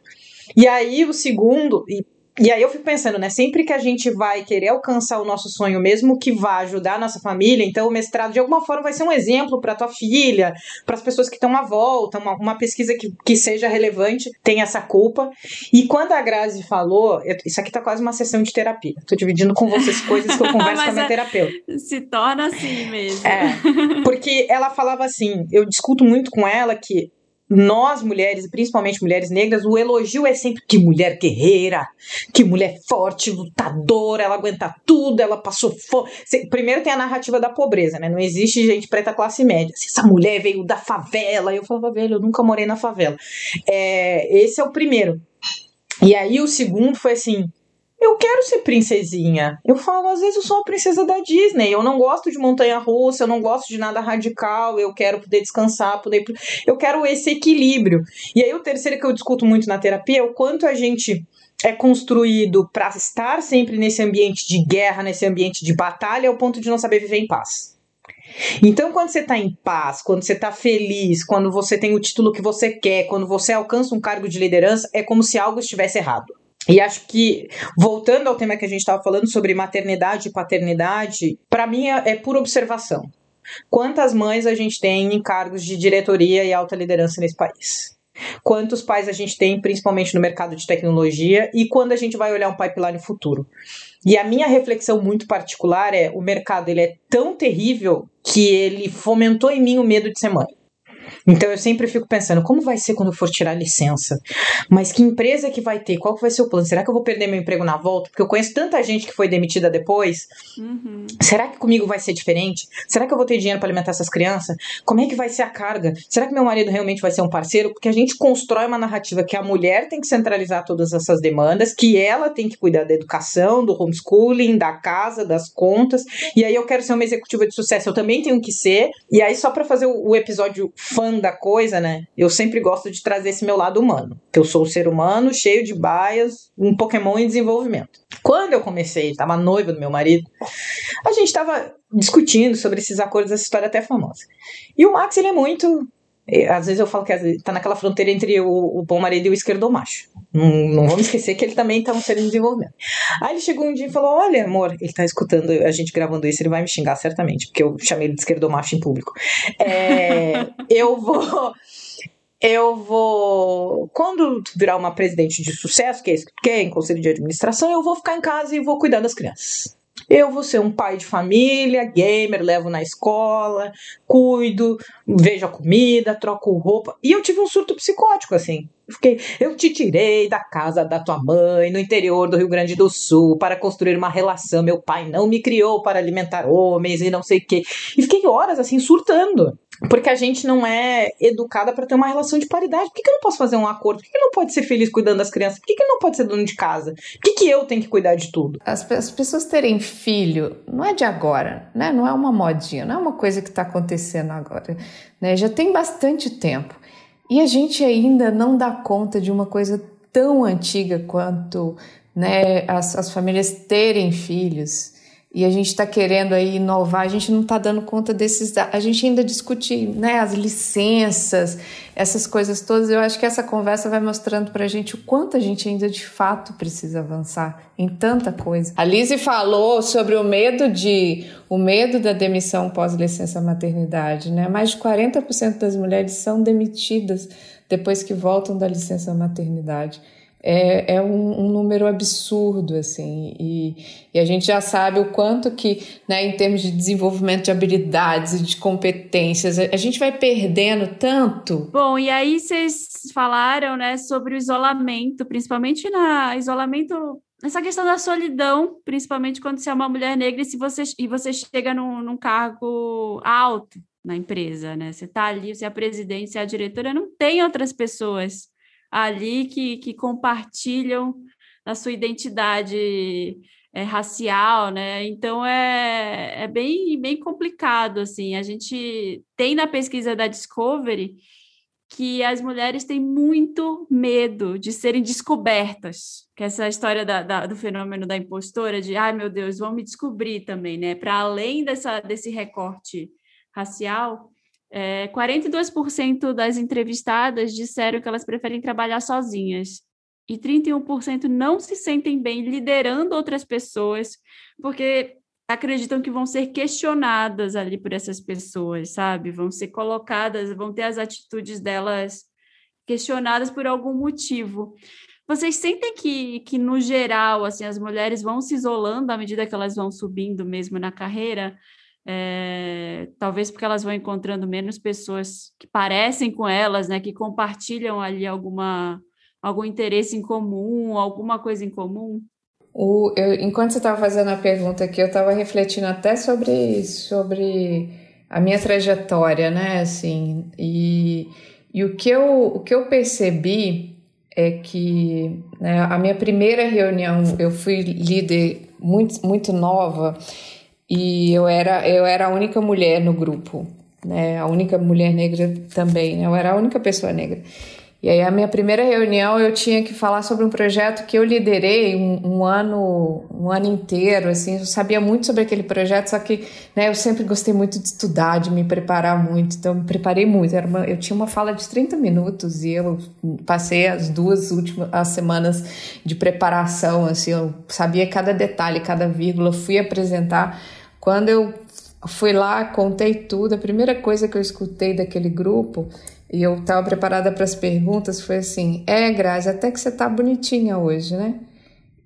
E aí o segundo, e e aí eu fico pensando, né? Sempre que a gente vai querer alcançar o nosso sonho, mesmo que vá ajudar a nossa família, então o mestrado de alguma forma vai ser um exemplo para tua filha, para as pessoas que estão à volta, uma, uma pesquisa que, que seja relevante, tem essa culpa. E quando a Grazi falou, eu, isso aqui tá quase uma sessão de terapia. Tô dividindo com vocês coisas que eu *laughs* converso com a minha é, terapeuta. Se torna assim mesmo. É, porque ela falava assim, eu discuto muito com ela que nós mulheres, principalmente mulheres negras, o elogio é sempre que mulher guerreira, que mulher forte, lutadora, ela aguenta tudo, ela passou fome. Primeiro tem a narrativa da pobreza, né? Não existe gente preta classe média. Essa mulher veio da favela. Eu falava, velho, eu nunca morei na favela. É, esse é o primeiro. E aí o segundo foi assim, eu quero ser princesinha. Eu falo, às vezes eu sou a princesa da Disney. Eu não gosto de montanha russa, eu não gosto de nada radical. Eu quero poder descansar, poder. Eu quero esse equilíbrio. E aí, o terceiro que eu discuto muito na terapia é o quanto a gente é construído para estar sempre nesse ambiente de guerra, nesse ambiente de batalha, ao ponto de não saber viver em paz. Então, quando você está em paz, quando você está feliz, quando você tem o título que você quer, quando você alcança um cargo de liderança, é como se algo estivesse errado. E acho que, voltando ao tema que a gente estava falando sobre maternidade e paternidade, para mim é, é por observação. Quantas mães a gente tem em cargos de diretoria e alta liderança nesse país? Quantos pais a gente tem, principalmente no mercado de tecnologia, e quando a gente vai olhar um pipeline futuro? E a minha reflexão muito particular é: o mercado ele é tão terrível que ele fomentou em mim o medo de ser mãe. Então eu sempre fico pensando, como vai ser quando eu for tirar licença? Mas que empresa que vai ter? Qual que vai ser o plano? Será que eu vou perder meu emprego na volta? Porque eu conheço tanta gente que foi demitida depois. Uhum. Será que comigo vai ser diferente? Será que eu vou ter dinheiro para alimentar essas crianças? Como é que vai ser a carga? Será que meu marido realmente vai ser um parceiro? Porque a gente constrói uma narrativa que a mulher tem que centralizar todas essas demandas, que ela tem que cuidar da educação, do homeschooling, da casa, das contas. E aí eu quero ser uma executiva de sucesso, eu também tenho que ser. E aí só para fazer o, o episódio fã da coisa, né? Eu sempre gosto de trazer esse meu lado humano. Que eu sou um ser humano cheio de baias, um Pokémon em desenvolvimento. Quando eu comecei, estava noiva do meu marido, a gente estava discutindo sobre esses acordos, essa história até famosa. E o Max, ele é muito às vezes eu falo que está naquela fronteira entre o, o, bom marido e o esquerdomacho. Não, não vamos esquecer que ele também está um ser em desenvolvimento. Aí ele chegou um dia e falou: Olha, amor, ele está escutando a gente gravando isso, ele vai me xingar certamente, porque eu chamei ele de esquerdomacho em público. É, *laughs* eu vou. Eu vou. Quando virar uma presidente de sucesso, que é isso que quer, em conselho de administração, eu vou ficar em casa e vou cuidar das crianças. Eu vou ser um pai de família, gamer, levo na escola, cuido, vejo a comida, troco roupa. E eu tive um surto psicótico, assim. Fiquei, eu te tirei da casa da tua mãe, no interior do Rio Grande do Sul, para construir uma relação. Meu pai não me criou para alimentar homens e não sei o quê. E fiquei horas, assim, surtando. Porque a gente não é educada para ter uma relação de paridade. Por que, que eu não posso fazer um acordo? Por que, que não pode ser feliz cuidando das crianças? Por que, que não pode ser dono de casa? Por que, que eu tenho que cuidar de tudo? As, as pessoas terem filho não é de agora, né? Não é uma modinha, não é uma coisa que está acontecendo agora. Né? Já tem bastante tempo. E a gente ainda não dá conta de uma coisa tão antiga quanto né, as, as famílias terem filhos e a gente está querendo aí inovar, a gente não está dando conta desses. A gente ainda discute né, as licenças, essas coisas todas. Eu acho que essa conversa vai mostrando para a gente o quanto a gente ainda de fato precisa avançar em tanta coisa. A Lise falou sobre o medo de o medo da demissão pós-licença maternidade, né? Mais de 40% das mulheres são demitidas depois que voltam da licença maternidade é, é um, um, número absurdo, assim, e, e, a gente já sabe o quanto que, né, em termos de desenvolvimento de habilidades e de competências, a gente vai perdendo tanto. Bom, e aí vocês falaram, né, sobre o isolamento, principalmente na isolamento essa questão da solidão, principalmente quando você é uma mulher negra e, se você, e você chega num, num cargo alto na empresa, né? Você está ali, você é a presidente, você é a diretora, não tem outras pessoas ali que, que compartilham a sua identidade é, racial, né? Então é, é bem, bem complicado assim. A gente tem na pesquisa da Discovery que as mulheres têm muito medo de serem descobertas, que essa história da, da, do fenômeno da impostora, de ai meu Deus, vão me descobrir também, né? Para além dessa, desse recorte racial, é, 42% das entrevistadas disseram que elas preferem trabalhar sozinhas e 31% não se sentem bem liderando outras pessoas porque acreditam que vão ser questionadas ali por essas pessoas, sabe? Vão ser colocadas, vão ter as atitudes delas questionadas por algum motivo. Vocês sentem que, que no geral, assim, as mulheres vão se isolando à medida que elas vão subindo mesmo na carreira? É, talvez porque elas vão encontrando menos pessoas que parecem com elas, né, que compartilham ali alguma algum interesse em comum, alguma coisa em comum? O, eu, enquanto você estava fazendo a pergunta aqui, eu estava refletindo até sobre, sobre a minha trajetória, né? Assim, e, e o, que eu, o que eu percebi é que né, a minha primeira reunião, eu fui líder muito, muito nova e eu era, eu era a única mulher no grupo, né? A única mulher negra também, né? Eu era a única pessoa negra. E aí, a minha primeira reunião, eu tinha que falar sobre um projeto que eu liderei um, um, ano, um ano inteiro, assim, eu sabia muito sobre aquele projeto, só que, né, eu sempre gostei muito de estudar, de me preparar muito, então eu me preparei muito, Era uma, eu tinha uma fala de 30 minutos e eu passei as duas últimas as semanas de preparação, assim, eu sabia cada detalhe, cada vírgula, fui apresentar, quando eu fui lá, contei tudo, a primeira coisa que eu escutei daquele grupo e eu estava preparada para as perguntas, foi assim: é, Grazi, até que você tá bonitinha hoje, né?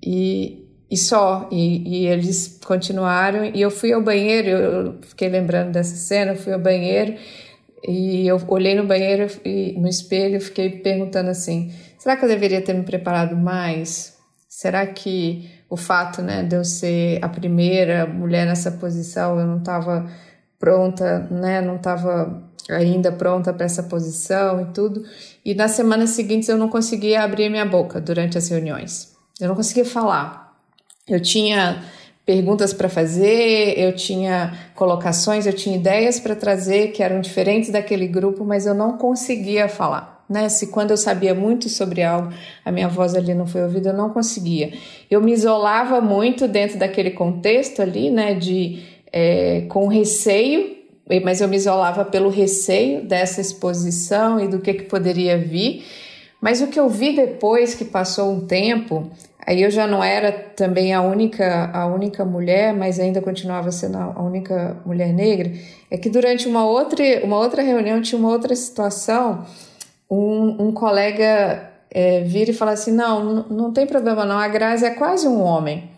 E, e só. E, e eles continuaram. E eu fui ao banheiro, eu fiquei lembrando dessa cena, fui ao banheiro e eu olhei no banheiro e no espelho e fiquei perguntando assim: será que eu deveria ter me preparado mais? Será que o fato né, de eu ser a primeira mulher nessa posição, eu não estava pronta, né, não estava ainda pronta para essa posição e tudo. E nas semanas seguintes eu não conseguia abrir minha boca durante as reuniões. Eu não conseguia falar. Eu tinha perguntas para fazer, eu tinha colocações, eu tinha ideias para trazer que eram diferentes daquele grupo, mas eu não conseguia falar. Né? Se quando eu sabia muito sobre algo, a minha voz ali não foi ouvida, eu não conseguia. Eu me isolava muito dentro daquele contexto ali, né, de é, com receio mas eu me isolava pelo receio dessa exposição e do que, que poderia vir. Mas o que eu vi depois que passou um tempo, aí eu já não era também a única a única mulher, mas ainda continuava sendo a única mulher negra, é que durante uma outra uma outra reunião tinha uma outra situação, um, um colega é, vira e fala assim, não, não tem problema não, a Grazi é quase um homem.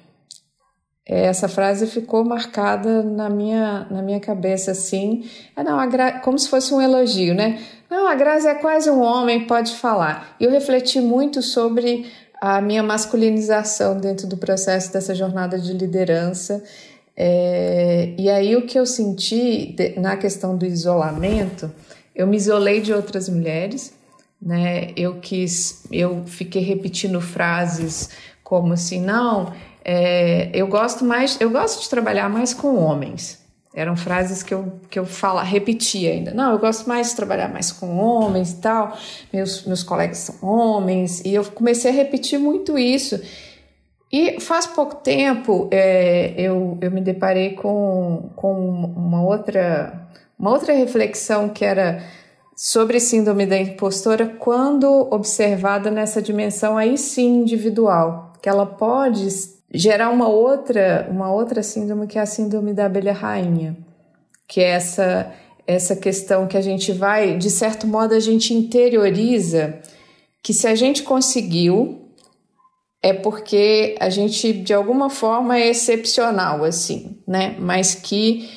Essa frase ficou marcada na minha, na minha cabeça assim. É, não, Gra... como se fosse um elogio, né? Não, a Grazi é quase um homem, pode falar. E eu refleti muito sobre a minha masculinização dentro do processo dessa jornada de liderança. É... e aí o que eu senti na questão do isolamento, eu me isolei de outras mulheres, né? Eu quis, eu fiquei repetindo frases como assim, não é, eu gosto mais, eu gosto de trabalhar mais com homens. Eram frases que eu, que eu fala, repetia ainda. Não, eu gosto mais de trabalhar mais com homens e tal. Meus, meus colegas são homens. E eu comecei a repetir muito isso. E faz pouco tempo é, eu, eu me deparei com, com uma, outra, uma outra reflexão que era sobre síndrome da impostora quando observada nessa dimensão aí sim individual, que ela pode gerar uma outra, uma outra síndrome que é a síndrome da abelha rainha, que é essa essa questão que a gente vai, de certo modo, a gente interioriza que se a gente conseguiu é porque a gente de alguma forma é excepcional assim, né? Mas que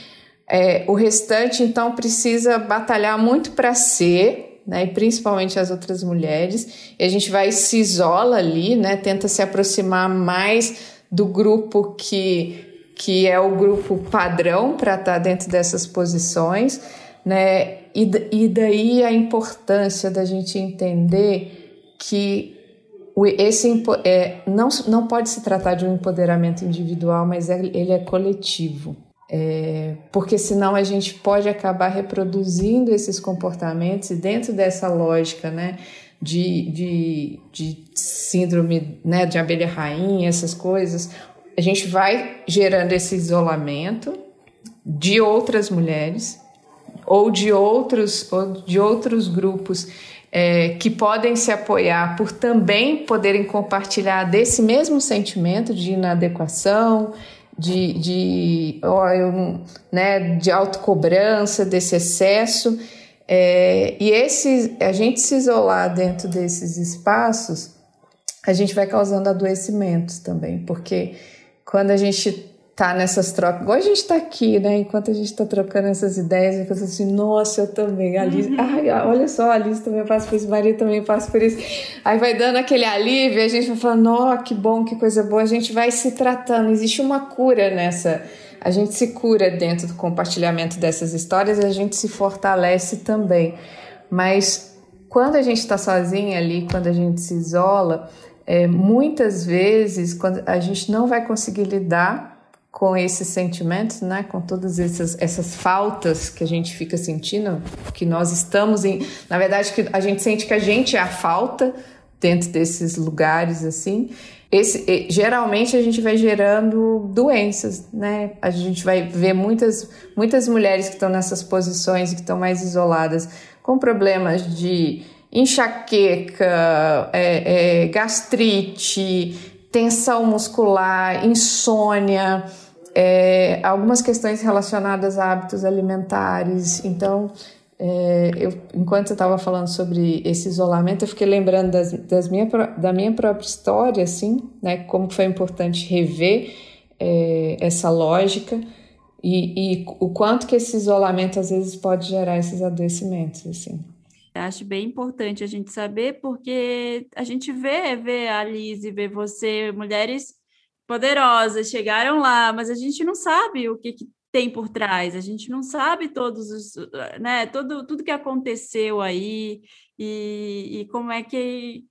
é, o restante então precisa batalhar muito para ser né, e principalmente as outras mulheres, e a gente vai se isola ali, né, tenta se aproximar mais do grupo que, que é o grupo padrão para estar tá dentro dessas posições, né? E, e daí a importância da gente entender que esse é, não, não pode se tratar de um empoderamento individual, mas é, ele é coletivo. É, porque senão a gente pode acabar reproduzindo esses comportamentos e dentro dessa lógica, né, de, de, de síndrome né, de abelha rainha, essas coisas, a gente vai gerando esse isolamento de outras mulheres ou de outros, ou de outros grupos é, que podem se apoiar por também poderem compartilhar desse mesmo sentimento de inadequação, de, de, oh, eu, né, de autocobrança, desse excesso. É, e esse, a gente se isolar dentro desses espaços, a gente vai causando adoecimentos também, porque quando a gente tá nessas trocas, igual a gente está aqui, né? Enquanto a gente está trocando essas ideias, eu penso assim, nossa, eu também, a Liz, uhum. ai, olha só, a Liz também passa por isso, Maria também passa por isso. Aí vai dando aquele alívio, a gente vai falando, ó, que bom, que coisa boa, a gente vai se tratando, existe uma cura nessa, a gente se cura dentro do compartilhamento dessas histórias, a gente se fortalece também. Mas quando a gente está sozinha ali, quando a gente se isola, é, muitas vezes quando a gente não vai conseguir lidar com esses sentimentos, né, com todas essas, essas faltas que a gente fica sentindo, que nós estamos em, na verdade que a gente sente que a gente é a falta dentro desses lugares assim. Esse, geralmente a gente vai gerando doenças, né? A gente vai ver muitas muitas mulheres que estão nessas posições que estão mais isoladas com problemas de enxaqueca, é, é, gastrite, tensão muscular, insônia é, algumas questões relacionadas a hábitos alimentares. Então, é, eu, enquanto eu estava falando sobre esse isolamento, eu fiquei lembrando das, das minha, da minha própria história, assim, né, como foi importante rever é, essa lógica e, e, o quanto que esse isolamento às vezes pode gerar esses adoecimentos, assim. Acho bem importante a gente saber, porque a gente vê, vê a Liz e vê você, mulheres poderosas chegaram lá, mas a gente não sabe o que, que tem por trás, a gente não sabe todos os, né, todo, tudo que aconteceu aí e, e como é que,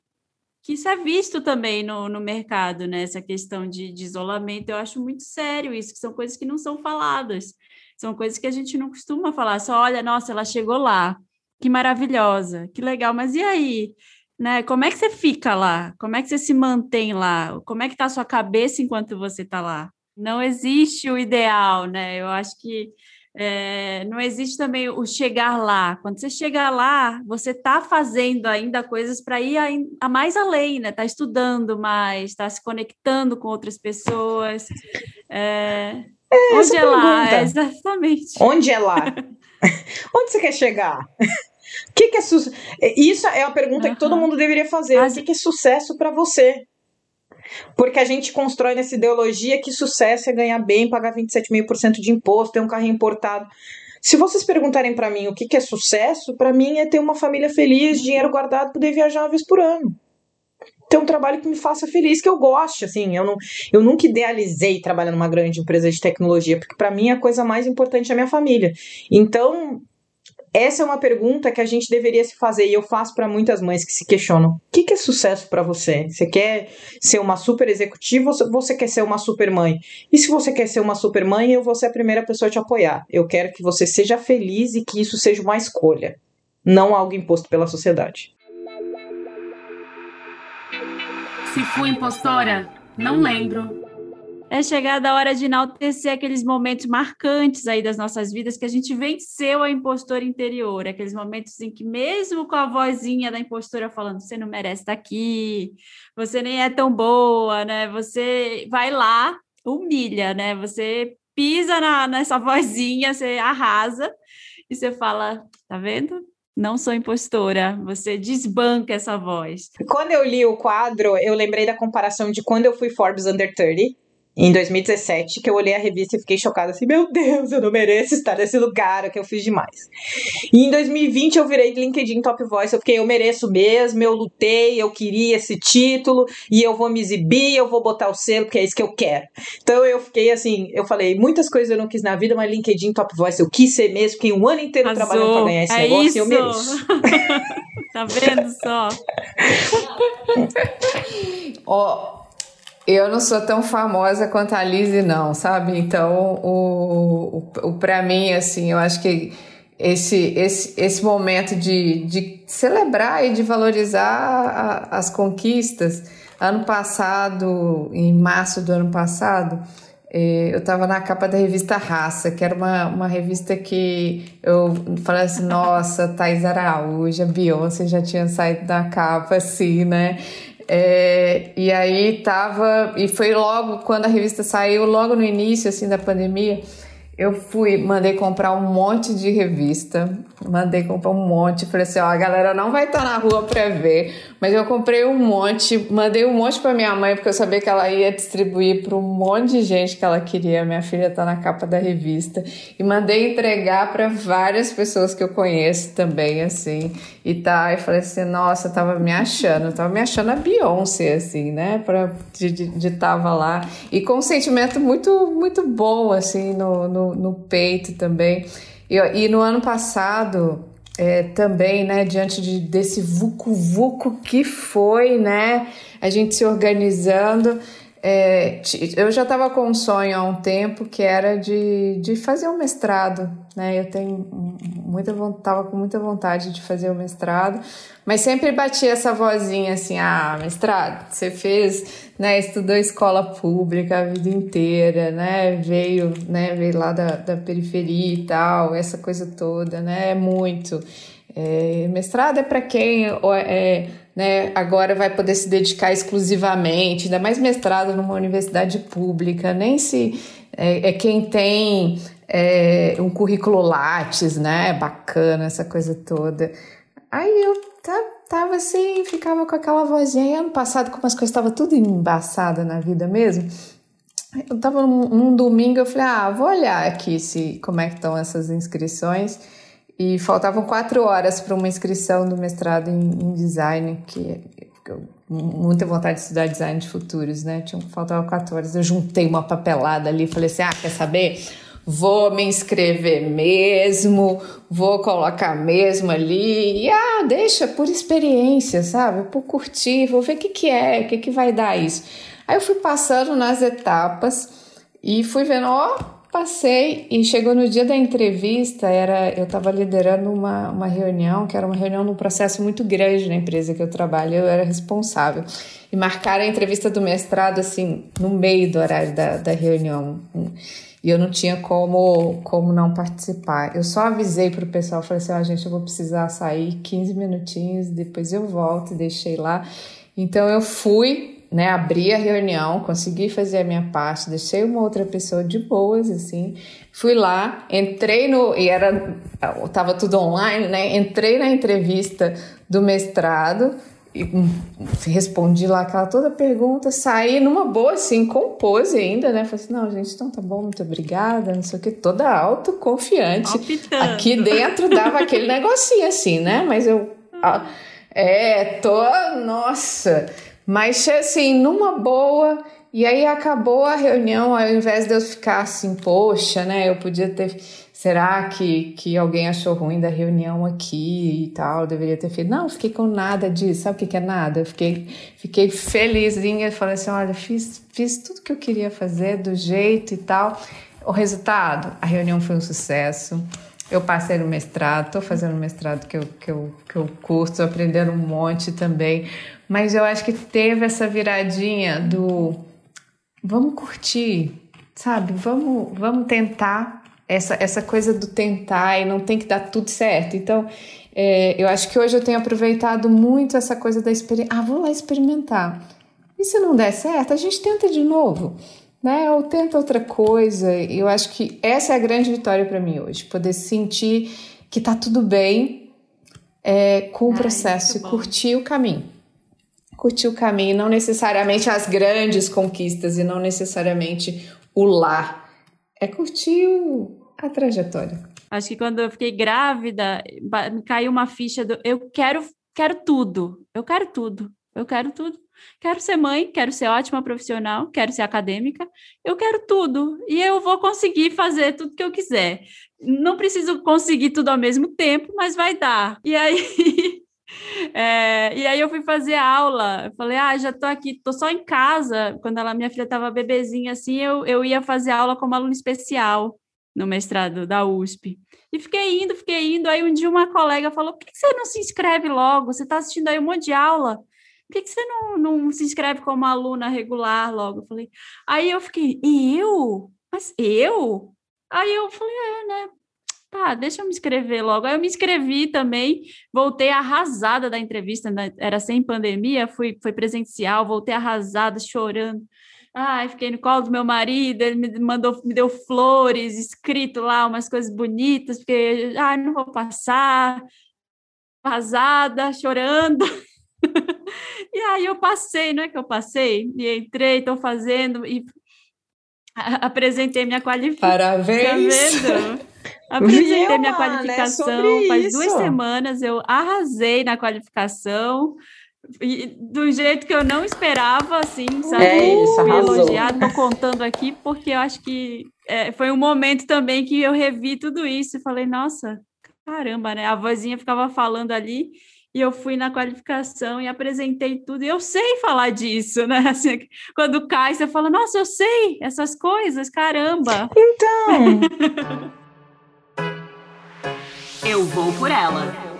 que isso é visto também no, no mercado, né? Essa questão de, de isolamento, eu acho muito sério isso, que são coisas que não são faladas, são coisas que a gente não costuma falar, só olha, nossa, ela chegou lá, que maravilhosa, que legal, mas e aí? Né? Como é que você fica lá? Como é que você se mantém lá? Como é que está a sua cabeça enquanto você está lá? Não existe o ideal, né? Eu acho que é, não existe também o chegar lá. Quando você chegar lá, você está fazendo ainda coisas para ir a, a, mais além, né? Está estudando mais, está se conectando com outras pessoas. É, é onde é lá? É, *laughs* exatamente. Onde é lá? *laughs* onde você quer chegar? O que, que é sucesso? Isso é a pergunta uhum. que todo mundo deveria fazer. Mas... O que, que é sucesso para você? Porque a gente constrói nessa ideologia que sucesso é ganhar bem, pagar 27,5% de imposto, ter um carro importado. Se vocês perguntarem para mim o que, que é sucesso, para mim é ter uma família feliz, dinheiro guardado, poder viajar uma vez por ano. Ter um trabalho que me faça feliz, que eu goste, assim, eu, não, eu nunca idealizei trabalhar numa grande empresa de tecnologia, porque para mim a coisa mais importante é a minha família. Então, essa é uma pergunta que a gente deveria se fazer e eu faço para muitas mães que se questionam: o que, que é sucesso para você? Você quer ser uma super executiva ou você quer ser uma super mãe? E se você quer ser uma super mãe, eu vou ser a primeira pessoa a te apoiar. Eu quero que você seja feliz e que isso seja uma escolha, não algo imposto pela sociedade. Se fui impostora, não lembro é chegada a hora de enaltecer aqueles momentos marcantes aí das nossas vidas que a gente venceu a impostora interior, aqueles momentos em que mesmo com a vozinha da impostora falando, você não merece estar aqui, você nem é tão boa, né? Você vai lá, humilha, né? Você pisa na, nessa vozinha, você arrasa e você fala, tá vendo? Não sou impostora, você desbanca essa voz. Quando eu li o quadro, eu lembrei da comparação de quando eu fui Forbes Under 30, em 2017, que eu olhei a revista e fiquei chocada assim, meu Deus, eu não mereço estar nesse lugar, o que eu fiz demais. E em 2020 eu virei LinkedIn Top Voice, eu fiquei, eu mereço mesmo, eu lutei, eu queria esse título, e eu vou me exibir, eu vou botar o selo, porque é isso que eu quero. Então eu fiquei assim, eu falei, muitas coisas eu não quis na vida, mas LinkedIn Top Voice eu quis ser mesmo, fiquei um ano inteiro Azul, trabalhando pra ganhar esse é negócio isso. e eu mereço. *laughs* tá vendo só? Ó, oh eu não sou tão famosa quanto a Lizzie, não, sabe? Então, o, o, o para mim, assim, eu acho que esse, esse, esse momento de, de celebrar e de valorizar a, as conquistas. Ano passado, em março do ano passado, eh, eu estava na capa da revista Raça, que era uma, uma revista que eu falei assim, nossa, Thais Araújo, a Beyoncé já tinha saído da capa, assim, né? É, e aí tava, e foi logo quando a revista saiu, logo no início assim da pandemia, eu fui, mandei comprar um monte de revista, mandei comprar um monte, falei assim, ó, a galera não vai estar tá na rua para ver, mas eu comprei um monte, mandei um monte para minha mãe porque eu sabia que ela ia distribuir para um monte de gente que ela queria. Minha filha tá na capa da revista e mandei entregar para várias pessoas que eu conheço também assim. E tá, e falei assim, nossa, tava me achando, tava me achando a Beyoncé assim, né, para de, de, de tava lá e com um sentimento muito muito bom assim no, no no, peito também. E, e no ano passado, é, também, né, diante de, desse vucu-vucu que foi, né, a gente se organizando, é, eu já estava com um sonho há um tempo que era de, de fazer um mestrado, né? Eu tenho muita tava com muita vontade de fazer o mestrado, mas sempre batia essa vozinha assim: ah, mestrado, você fez, né? Estudou escola pública a vida inteira, né? Veio, né? Veio lá da, da periferia e tal, essa coisa toda, né? É muito. É, mestrado é para quem é, né, agora vai poder se dedicar exclusivamente, ainda mais mestrado numa universidade pública, nem se é, é quem tem é, um currículo Lattes, né, bacana, essa coisa toda. Aí eu tava assim, ficava com aquela vozinha, ano passado, como as coisas estavam tudo embaçadas na vida mesmo, eu tava num, num, domingo, eu falei, ah, vou olhar aqui se, como é que estão essas inscrições, e faltavam quatro horas para uma inscrição do mestrado em, em design, que, que eu muita vontade de estudar design de futuros, né? Tinha, faltava quatro horas. Eu juntei uma papelada ali, falei assim: ah, quer saber? Vou me inscrever mesmo, vou colocar mesmo ali, e ah, deixa por experiência, sabe? Por curtir, vou ver o que, que é, o que, que vai dar isso. Aí eu fui passando nas etapas e fui vendo, ó, Passei e chegou no dia da entrevista, era eu estava liderando uma, uma reunião, que era uma reunião num processo muito grande na empresa que eu trabalho, eu era responsável. E marcaram a entrevista do mestrado, assim, no meio do horário da, da reunião. E eu não tinha como, como não participar. Eu só avisei para o pessoal, falei assim, ah, gente, eu vou precisar sair 15 minutinhos, depois eu volto, deixei lá. Então eu fui, né, abri a reunião, consegui fazer a minha parte, deixei uma outra pessoa de boas, assim, fui lá, entrei no, e era, tava tudo online, né, entrei na entrevista do mestrado, respondi lá aquela toda pergunta, saí numa boa, assim, com pose ainda, né? Falei assim, não, gente, então tá bom, muito obrigada, não sei o que, toda autoconfiante. Palpitando. Aqui dentro dava aquele negocinho assim, né? Mas eu. É, tô. Nossa! Mas assim, numa boa. E aí acabou a reunião, ao invés de eu ficar assim, poxa, né? Eu podia ter. Será que, que alguém achou ruim da reunião aqui e tal? Deveria ter feito. Não, fiquei com nada disso. Sabe o que, é nada? Fiquei, fiquei felizinha. Falei assim: olha, fiz, fiz tudo que eu queria fazer, do jeito e tal. O resultado: a reunião foi um sucesso. Eu passei no mestrado, estou fazendo mestrado que eu, que, eu, que eu curso, aprendendo um monte também. Mas eu acho que teve essa viradinha do vamos curtir, sabe? Vamos, vamos tentar. Essa, essa coisa do tentar e não tem que dar tudo certo. Então, é, eu acho que hoje eu tenho aproveitado muito essa coisa da experiência. Ah, vou lá experimentar. E se não der certo, a gente tenta de novo, né? Ou tenta outra coisa. Eu acho que essa é a grande vitória para mim hoje, poder sentir que tá tudo bem é, com o processo e curtir o caminho curtir o caminho, não necessariamente as grandes conquistas e não necessariamente o lá. É curtir o, a trajetória. Acho que quando eu fiquei grávida, caiu uma ficha do eu quero, quero tudo. Eu quero tudo. Eu quero tudo. Quero ser mãe, quero ser ótima profissional, quero ser acadêmica, eu quero tudo e eu vou conseguir fazer tudo que eu quiser. Não preciso conseguir tudo ao mesmo tempo, mas vai dar. E aí *laughs* É, e aí eu fui fazer aula, eu falei, ah, já tô aqui, tô só em casa. Quando ela, minha filha estava bebezinha assim, eu, eu ia fazer aula como aluna especial no mestrado da USP. E fiquei indo, fiquei indo. Aí um dia uma colega falou: por que você não se inscreve logo? Você está assistindo aí um monte de aula. Por que você não, não se inscreve como aluna regular logo? Eu falei, aí eu fiquei, eu? Mas eu? Aí eu falei, é, né? tá, deixa eu me inscrever logo. Aí eu me inscrevi também, voltei arrasada da entrevista, né? era sem pandemia, fui, foi presencial, voltei arrasada, chorando. Ai, fiquei no colo do meu marido, ele me mandou, me deu flores, escrito lá umas coisas bonitas, porque ai, não vou passar, vazada, chorando. *laughs* e aí eu passei, não é que eu passei? E entrei, estou fazendo e apresentei minha qualificação. Parabéns! Tá *laughs* Apresentei Viu, minha né, qualificação né? faz isso. duas semanas, eu arrasei na qualificação. E, do jeito que eu não esperava, assim, sabe? É isso, arrasou. elogiado. Tô contando aqui porque eu acho que é, foi um momento também que eu revi tudo isso e falei, nossa, caramba, né? A vozinha ficava falando ali e eu fui na qualificação e apresentei tudo. E eu sei falar disso, né? *laughs* Assim, quando cai, você fala, nossa, eu sei essas coisas, caramba. Então. *laughs* eu vou por ela.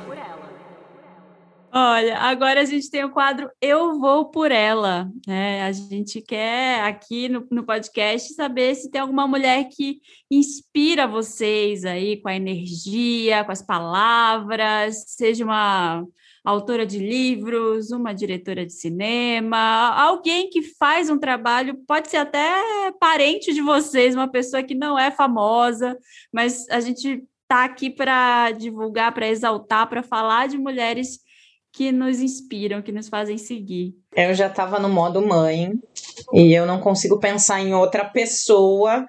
Olha, agora a gente tem o quadro Eu Vou Por Ela. Né? A gente quer aqui no, no podcast saber se tem alguma mulher que inspira vocês aí com a energia, com as palavras, seja uma autora de livros, uma diretora de cinema, alguém que faz um trabalho, pode ser até parente de vocês, uma pessoa que não é famosa, mas a gente está aqui para divulgar, para exaltar, para falar de mulheres que nos inspiram, que nos fazem seguir. Eu já estava no modo mãe e eu não consigo pensar em outra pessoa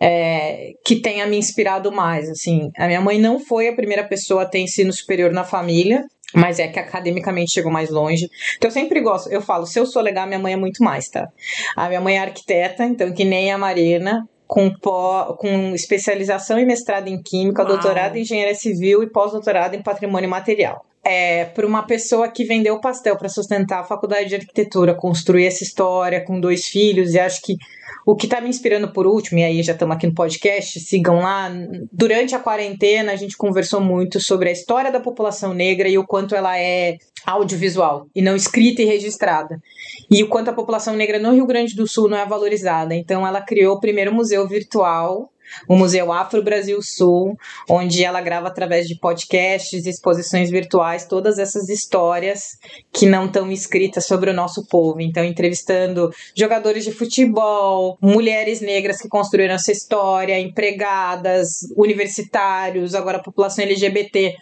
é, que tenha me inspirado mais. Assim, a minha mãe não foi a primeira pessoa a ter ensino superior na família. Mas é que academicamente chegou mais longe. Então eu sempre gosto, eu falo, se eu sou legal, minha mãe é muito mais, tá? A minha mãe é arquiteta, então que nem a Marina, com, pó, com especialização e mestrado em Química, Uau. doutorado em Engenharia Civil e pós-doutorado em Patrimônio Material é, para uma pessoa que vendeu pastel para sustentar a faculdade de arquitetura, construir essa história com dois filhos, e acho que o que está me inspirando por último, e aí já estamos aqui no podcast, sigam lá. Durante a quarentena, a gente conversou muito sobre a história da população negra e o quanto ela é audiovisual e não escrita e registrada. E o quanto a população negra no Rio Grande do Sul não é valorizada. Então, ela criou o primeiro museu virtual o Museu Afro Brasil Sul, onde ela grava através de podcasts, exposições virtuais, todas essas histórias que não estão escritas sobre o nosso povo. Então, entrevistando jogadores de futebol, mulheres negras que construíram essa história, empregadas, universitários, agora a população LGBT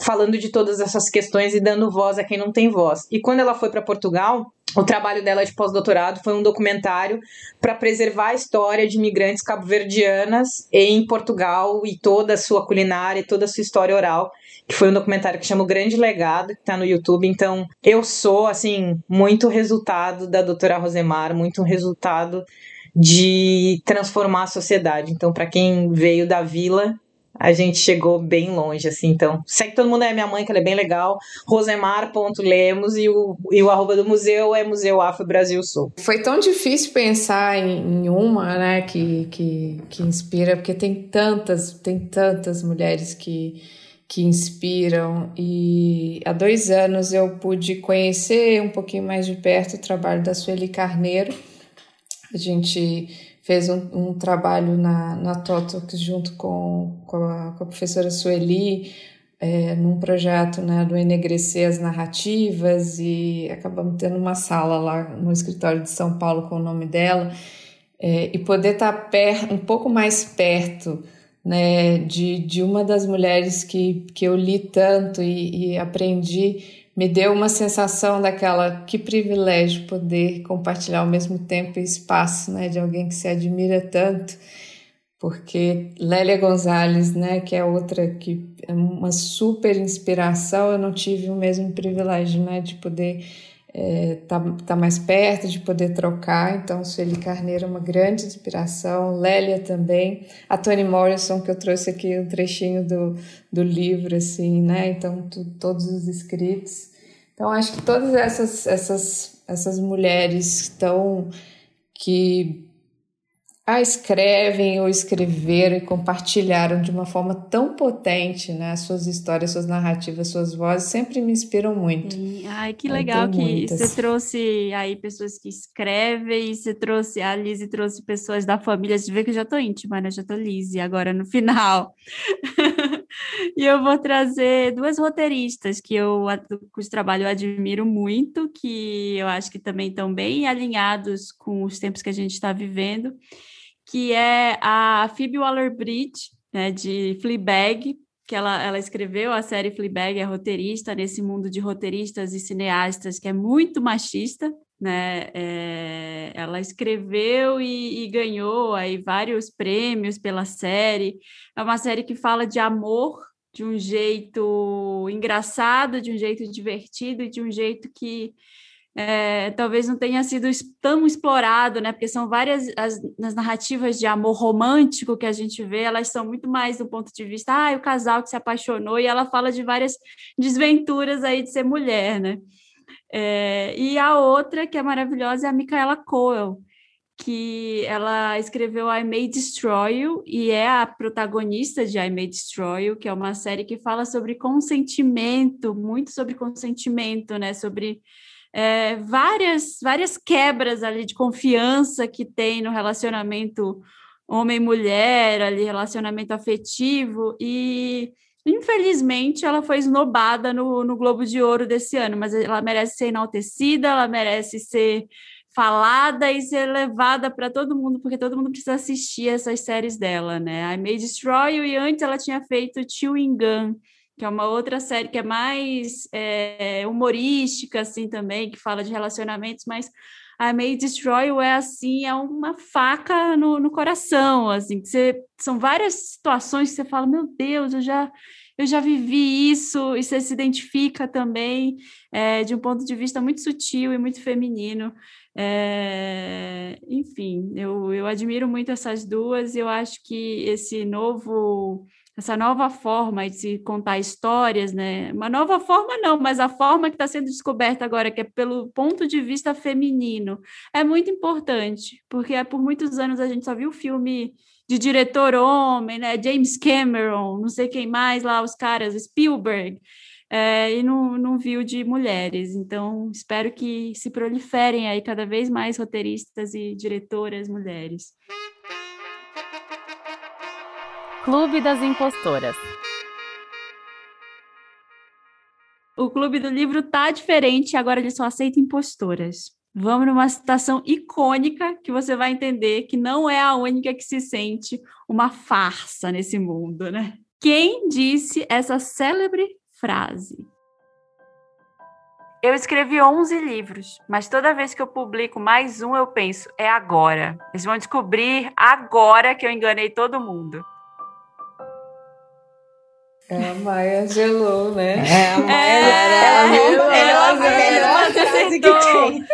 falando de todas essas questões e dando voz a quem não tem voz. E quando ela foi para Portugal, o trabalho dela de pós-doutorado foi um documentário para preservar a história de imigrantes cabo-verdianas em Portugal e toda a sua culinária e toda a sua história oral, que foi um documentário que chama O Grande Legado, que está no YouTube. Então, eu sou, assim, muito resultado da doutora Rosemar, muito resultado de transformar a sociedade. Então, para quem veio da vila, a gente chegou bem longe, assim. Então, segue todo mundo é minha mãe, que ela é bem legal. Rosemar.lemos e o, e o arroba do museu é Museu Afro Brasil Sul. Foi tão difícil pensar em, em, uma, né, que, que, que inspira, porque tem tantas, tem tantas mulheres que, que inspiram. E há dois anos eu pude conhecer um pouquinho mais de perto o trabalho da Sueli Carneiro. A gente fez um, um trabalho na, na Totox junto com, com, a, com a professora Sueli, é, num projeto né, do Enegrecer as Narrativas, e acabamos tendo uma sala lá no escritório de São Paulo com o nome dela, é, e poder estar per, um pouco mais perto né, de, de uma das mulheres que, que eu li tanto e, e aprendi me deu uma sensação daquela que privilégio poder compartilhar ao mesmo tempo e espaço, né, de alguém que se admira tanto, porque Lélia Gonzalez, né, que é outra que é uma super inspiração, eu não tive o mesmo privilégio, né, de poder é, tá, tá mais perto, de poder trocar. Então, Sueli Carneiro é uma grande inspiração, Lélia também, a Toni Morrison, que eu trouxe aqui um trechinho do, do livro, assim, né? Então, tu, todos os escritos. Então, acho que todas essas, essas, essas mulheres estão que ah, escrevem ou escreveram e compartilharam de uma forma tão potente, né? Suas histórias, suas narrativas, suas vozes sempre me inspiram muito. Ai, que legal que muitas. você trouxe aí pessoas que escrevem, você trouxe, a Lizzie trouxe pessoas da família, você vê que eu já tô íntima, né? Já tô Lizzie agora no *laughs* final. E eu vou trazer duas roteiristas que eu, cujo trabalho eu admiro muito, que eu acho que também estão bem alinhados com os tempos que a gente está vivendo, que é a Phoebe Waller-Bridge, né, de Fleabag, que ela, ela escreveu a série Fleabag, é roteirista nesse mundo de roteiristas e cineastas que é muito machista, né? É, ela escreveu e, e, ganhou aí vários prêmios pela série. É uma série que fala de amor de um jeito engraçado, de um jeito divertido e de um jeito que é, talvez não tenha sido tão explorado, né? Porque são várias as, as, narrativas de amor romântico que a gente vê, elas são muito mais do ponto de vista, ah, o casal que se apaixonou, e ela fala de várias desventuras aí de ser mulher, né? É, e a outra que é maravilhosa é a Micaela Coel, que ela escreveu I May Destroy You e é a protagonista de I May Destroy You, que é uma série que fala sobre consentimento, muito sobre consentimento, né? Sobre é, várias, várias quebras ali de confiança que tem no relacionamento homem-mulher, ali, relacionamento afetivo, e infelizmente ela foi esnobada no, no Globo de Ouro desse ano, mas ela merece ser enaltecida, ela merece ser falada e ser levada para todo mundo, porque todo mundo precisa assistir essas séries dela, né? I May Destroy You, e antes ela tinha feito Chewing Gun, que é uma outra série que é mais é, humorística, assim, também, que fala de relacionamentos, mas a May Destroy é assim, é uma faca no, no coração, assim, você, são várias situações que você fala, meu Deus, eu já eu já vivi isso, e você se identifica também é, de um ponto de vista muito sutil e muito feminino. É, enfim, eu, eu admiro muito essas duas, e eu acho que esse novo essa nova forma de se contar histórias, né? Uma nova forma não, mas a forma que está sendo descoberta agora, que é pelo ponto de vista feminino, é muito importante, porque por muitos anos a gente só viu filme de diretor homem, né? James Cameron, não sei quem mais lá, os caras, Spielberg, é, e não, não viu de mulheres. Então, espero que se proliferem aí cada vez mais roteiristas e diretoras mulheres. Clube das Impostoras. O Clube do Livro tá diferente, agora ele só aceita impostoras. Vamos numa citação icônica que você vai entender que não é a única que se sente uma farsa nesse mundo, né? Quem disse essa célebre frase? Eu escrevi 11 livros, mas toda vez que eu publico mais um, eu penso, é agora. Eles vão descobrir agora que eu enganei todo mundo. É a Maia gelou, né? É, a Maia é, ela, ela, ela, ela, frase que tem.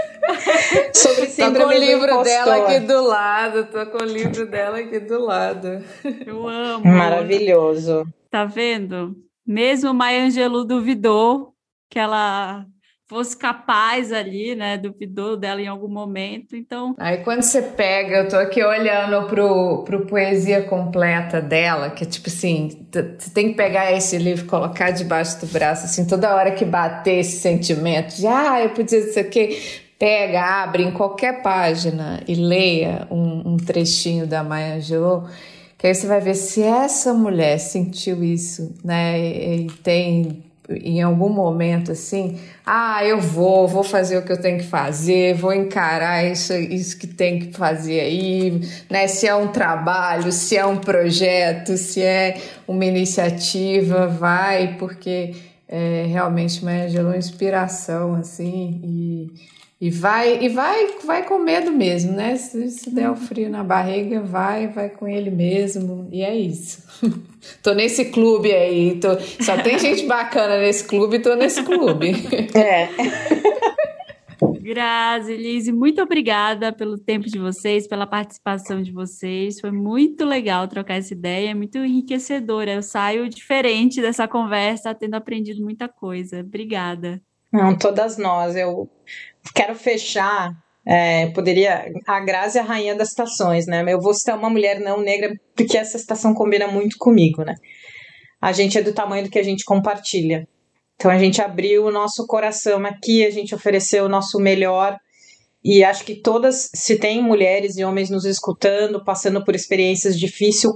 Sobre síndrome tô com o livro dela aqui do lado, tô com o livro dela aqui do lado. Eu amo. Maravilhoso. Tá vendo? Mesmo Maia Angelou duvidou que ela fosse capaz ali, né? Duvidou dela em algum momento, então... Aí quando você pega, eu tô aqui olhando pro, pro poesia completa dela, que é tipo assim, você tem que pegar esse livro colocar debaixo do braço, assim, toda hora que bater esse sentimento de, ah, eu podia dizer o quê, pega, abre em qualquer página e leia um, um trechinho da Maya Angelou, que aí você vai ver se essa mulher sentiu isso, né, e, e tem em algum momento assim, ah, eu vou, vou fazer o que eu tenho que fazer, vou encarar isso, isso que tem que fazer aí, né? Se é um trabalho, se é um projeto, se é uma iniciativa, vai, porque é, realmente me gerou inspiração, assim, e e vai, e vai, vai com medo mesmo, né? Se, se der o uhum. frio na barriga, vai, vai com ele mesmo. E é isso. *laughs* tô nesse clube aí. Tô, só tem gente bacana nesse clube, tô nesse clube. *laughs* É. Grazi, Lise, muito obrigada pelo tempo de vocês, pela participação de vocês. Foi muito legal trocar essa ideia, muito enriquecedora. Eu saio diferente dessa conversa, tendo aprendido muita coisa. Obrigada. Não, todas nós. Eu quero fechar. É, poderia. A Grazi é a rainha das estações, né? Eu vou citar uma mulher não negra porque essa estação combina muito comigo, né? A gente é do tamanho do que a gente compartilha. Então a gente abriu o nosso coração aqui, a gente ofereceu o nosso melhor. E acho que todas, se tem mulheres e homens nos escutando, passando por experiências difíceis,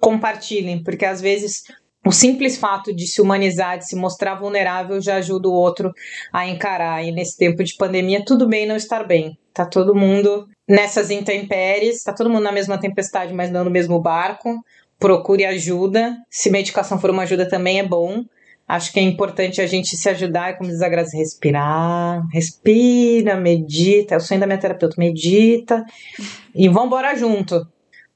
compartilhem, porque às vezes o simples fato de se humanizar, de se mostrar vulnerável, já ajuda o outro a encarar. E nesse tempo de pandemia, tudo bem não estar bem. Tá todo mundo nessas intempéries, tá todo mundo na mesma tempestade, mas não no mesmo barco. Procure ajuda. Se medicação for uma ajuda, também é bom. Acho que é importante a gente se ajudar, como diz a Graça, respirar, respira, medita. É o sonho da minha terapeuta, medita e vambora junto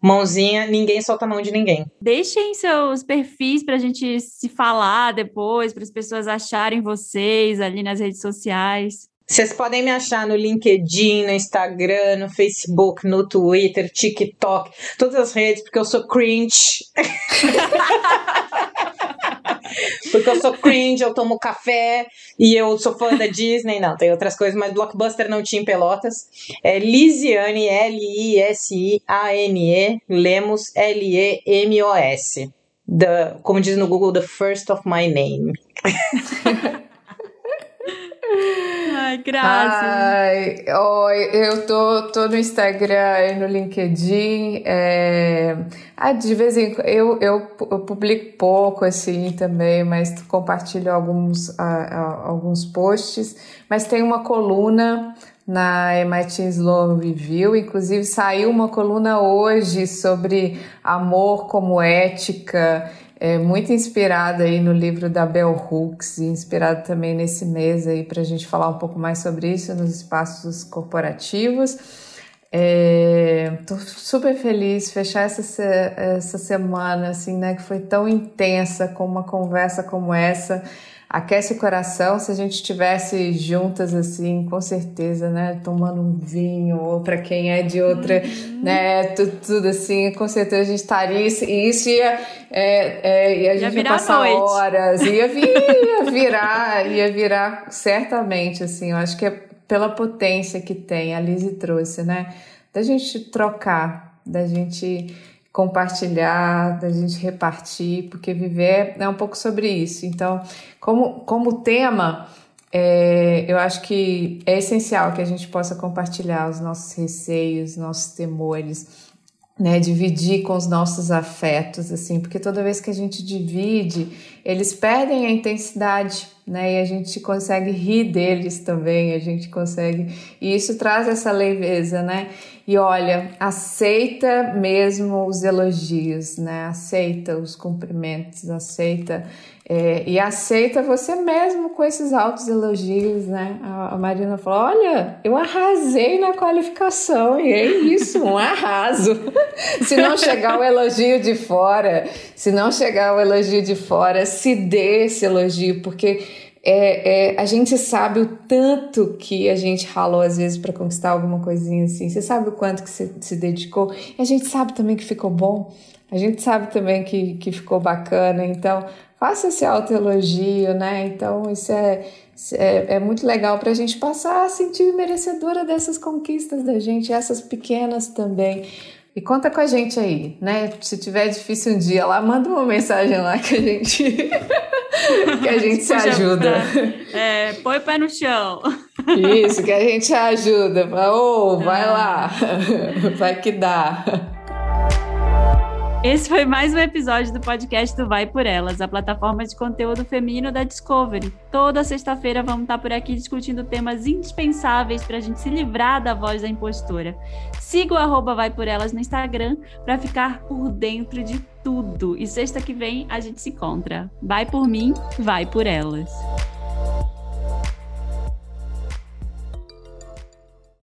mãozinha, ninguém solta a mão de ninguém. Deixem seus perfis para a gente se falar depois, para as pessoas acharem vocês ali nas redes sociais. Vocês podem me achar no LinkedIn, no Instagram, no Facebook, no Twitter, TikTok, todas as redes, porque eu sou cringe. *laughs* porque eu sou cringe, eu tomo café e eu sou fã da Disney. Não, tem outras coisas, mas Blockbuster não tinha em Pelotas. É Lisiane, L-I-S-I-A-N-E, Lemos, L-E-M-O-S. The, como diz no Google, the first of my name. *laughs* Ai, graças. Ai, eu tô, tô no Instagram e no LinkedIn. É... Ah, de vez em quando eu, eu, eu, publico pouco assim também, mas compartilho alguns, alguns posts. Mas tem uma coluna na MIT Sloan Review, inclusive saiu uma coluna hoje sobre amor como ética é, muito inspirada aí no livro da Bell Hooks e também nesse mês aí para a gente falar um pouco mais sobre isso nos espaços corporativos. Estou é, super feliz fechar essa, essa semana assim, né, que foi tão intensa com uma conversa como essa aquece o coração. Se a gente estivesse juntas assim, com certeza, né, tomando um vinho ou para quem é de outra, uhum. né, tudo, tudo, assim, com certeza a gente estaria e isso ia, é, é, e a gente ia, ia passar noite. horas, ia, vir, ia *laughs* virar, ia virar certamente, assim, eu acho que é pela potência que tem, a Lizzie trouxe, né, da gente trocar, da gente compartilhar, da gente repartir, porque viver é um pouco sobre isso. Então, como, como tema, é, eu acho que é essencial que a gente possa compartilhar os nossos receios, nossos temores, né, dividir com os nossos afetos, assim, porque toda vez que a gente divide, eles perdem a intensidade, né, e a gente consegue rir deles também, a gente consegue, e isso traz essa leveza, né, e olha, aceita mesmo os elogios, né, aceita os cumprimentos, aceita é, e aceita você mesmo com esses altos elogios, né? A, a, Marina falou: Olha, eu arrasei na qualificação, e é isso, um arraso. *laughs* se não chegar o elogio de fora, se não chegar o elogio de fora, se dê esse elogio, porque é, é, a gente sabe o tanto que a gente ralou às vezes para conquistar alguma coisinha assim. Você sabe o quanto que você se dedicou, e a gente sabe também que ficou bom. A gente sabe também que, que ficou bacana, então faça esse autoelogio, né? Então, isso é, é, é muito legal para a gente passar a sentir merecedora dessas conquistas da gente, essas pequenas também. E conta com a gente aí, né? Se tiver difícil um dia lá, manda uma mensagem lá que a gente *laughs* que a gente se ajuda. É, põe o pé no chão. Isso, que a gente ajuda. Ô, oh, vai lá. Vai que dá. Esse foi mais um episódio do podcast do Vai Por Elas, a plataforma de conteúdo feminino da Discovery. Toda sexta-feira vamos estar por aqui discutindo temas indispensáveis para a gente se livrar da voz da impostora. Siga o arroba Vai Por Elas no Instagram para ficar por dentro de tudo. E sexta que vem a gente se encontra. Vai por mim, vai por elas.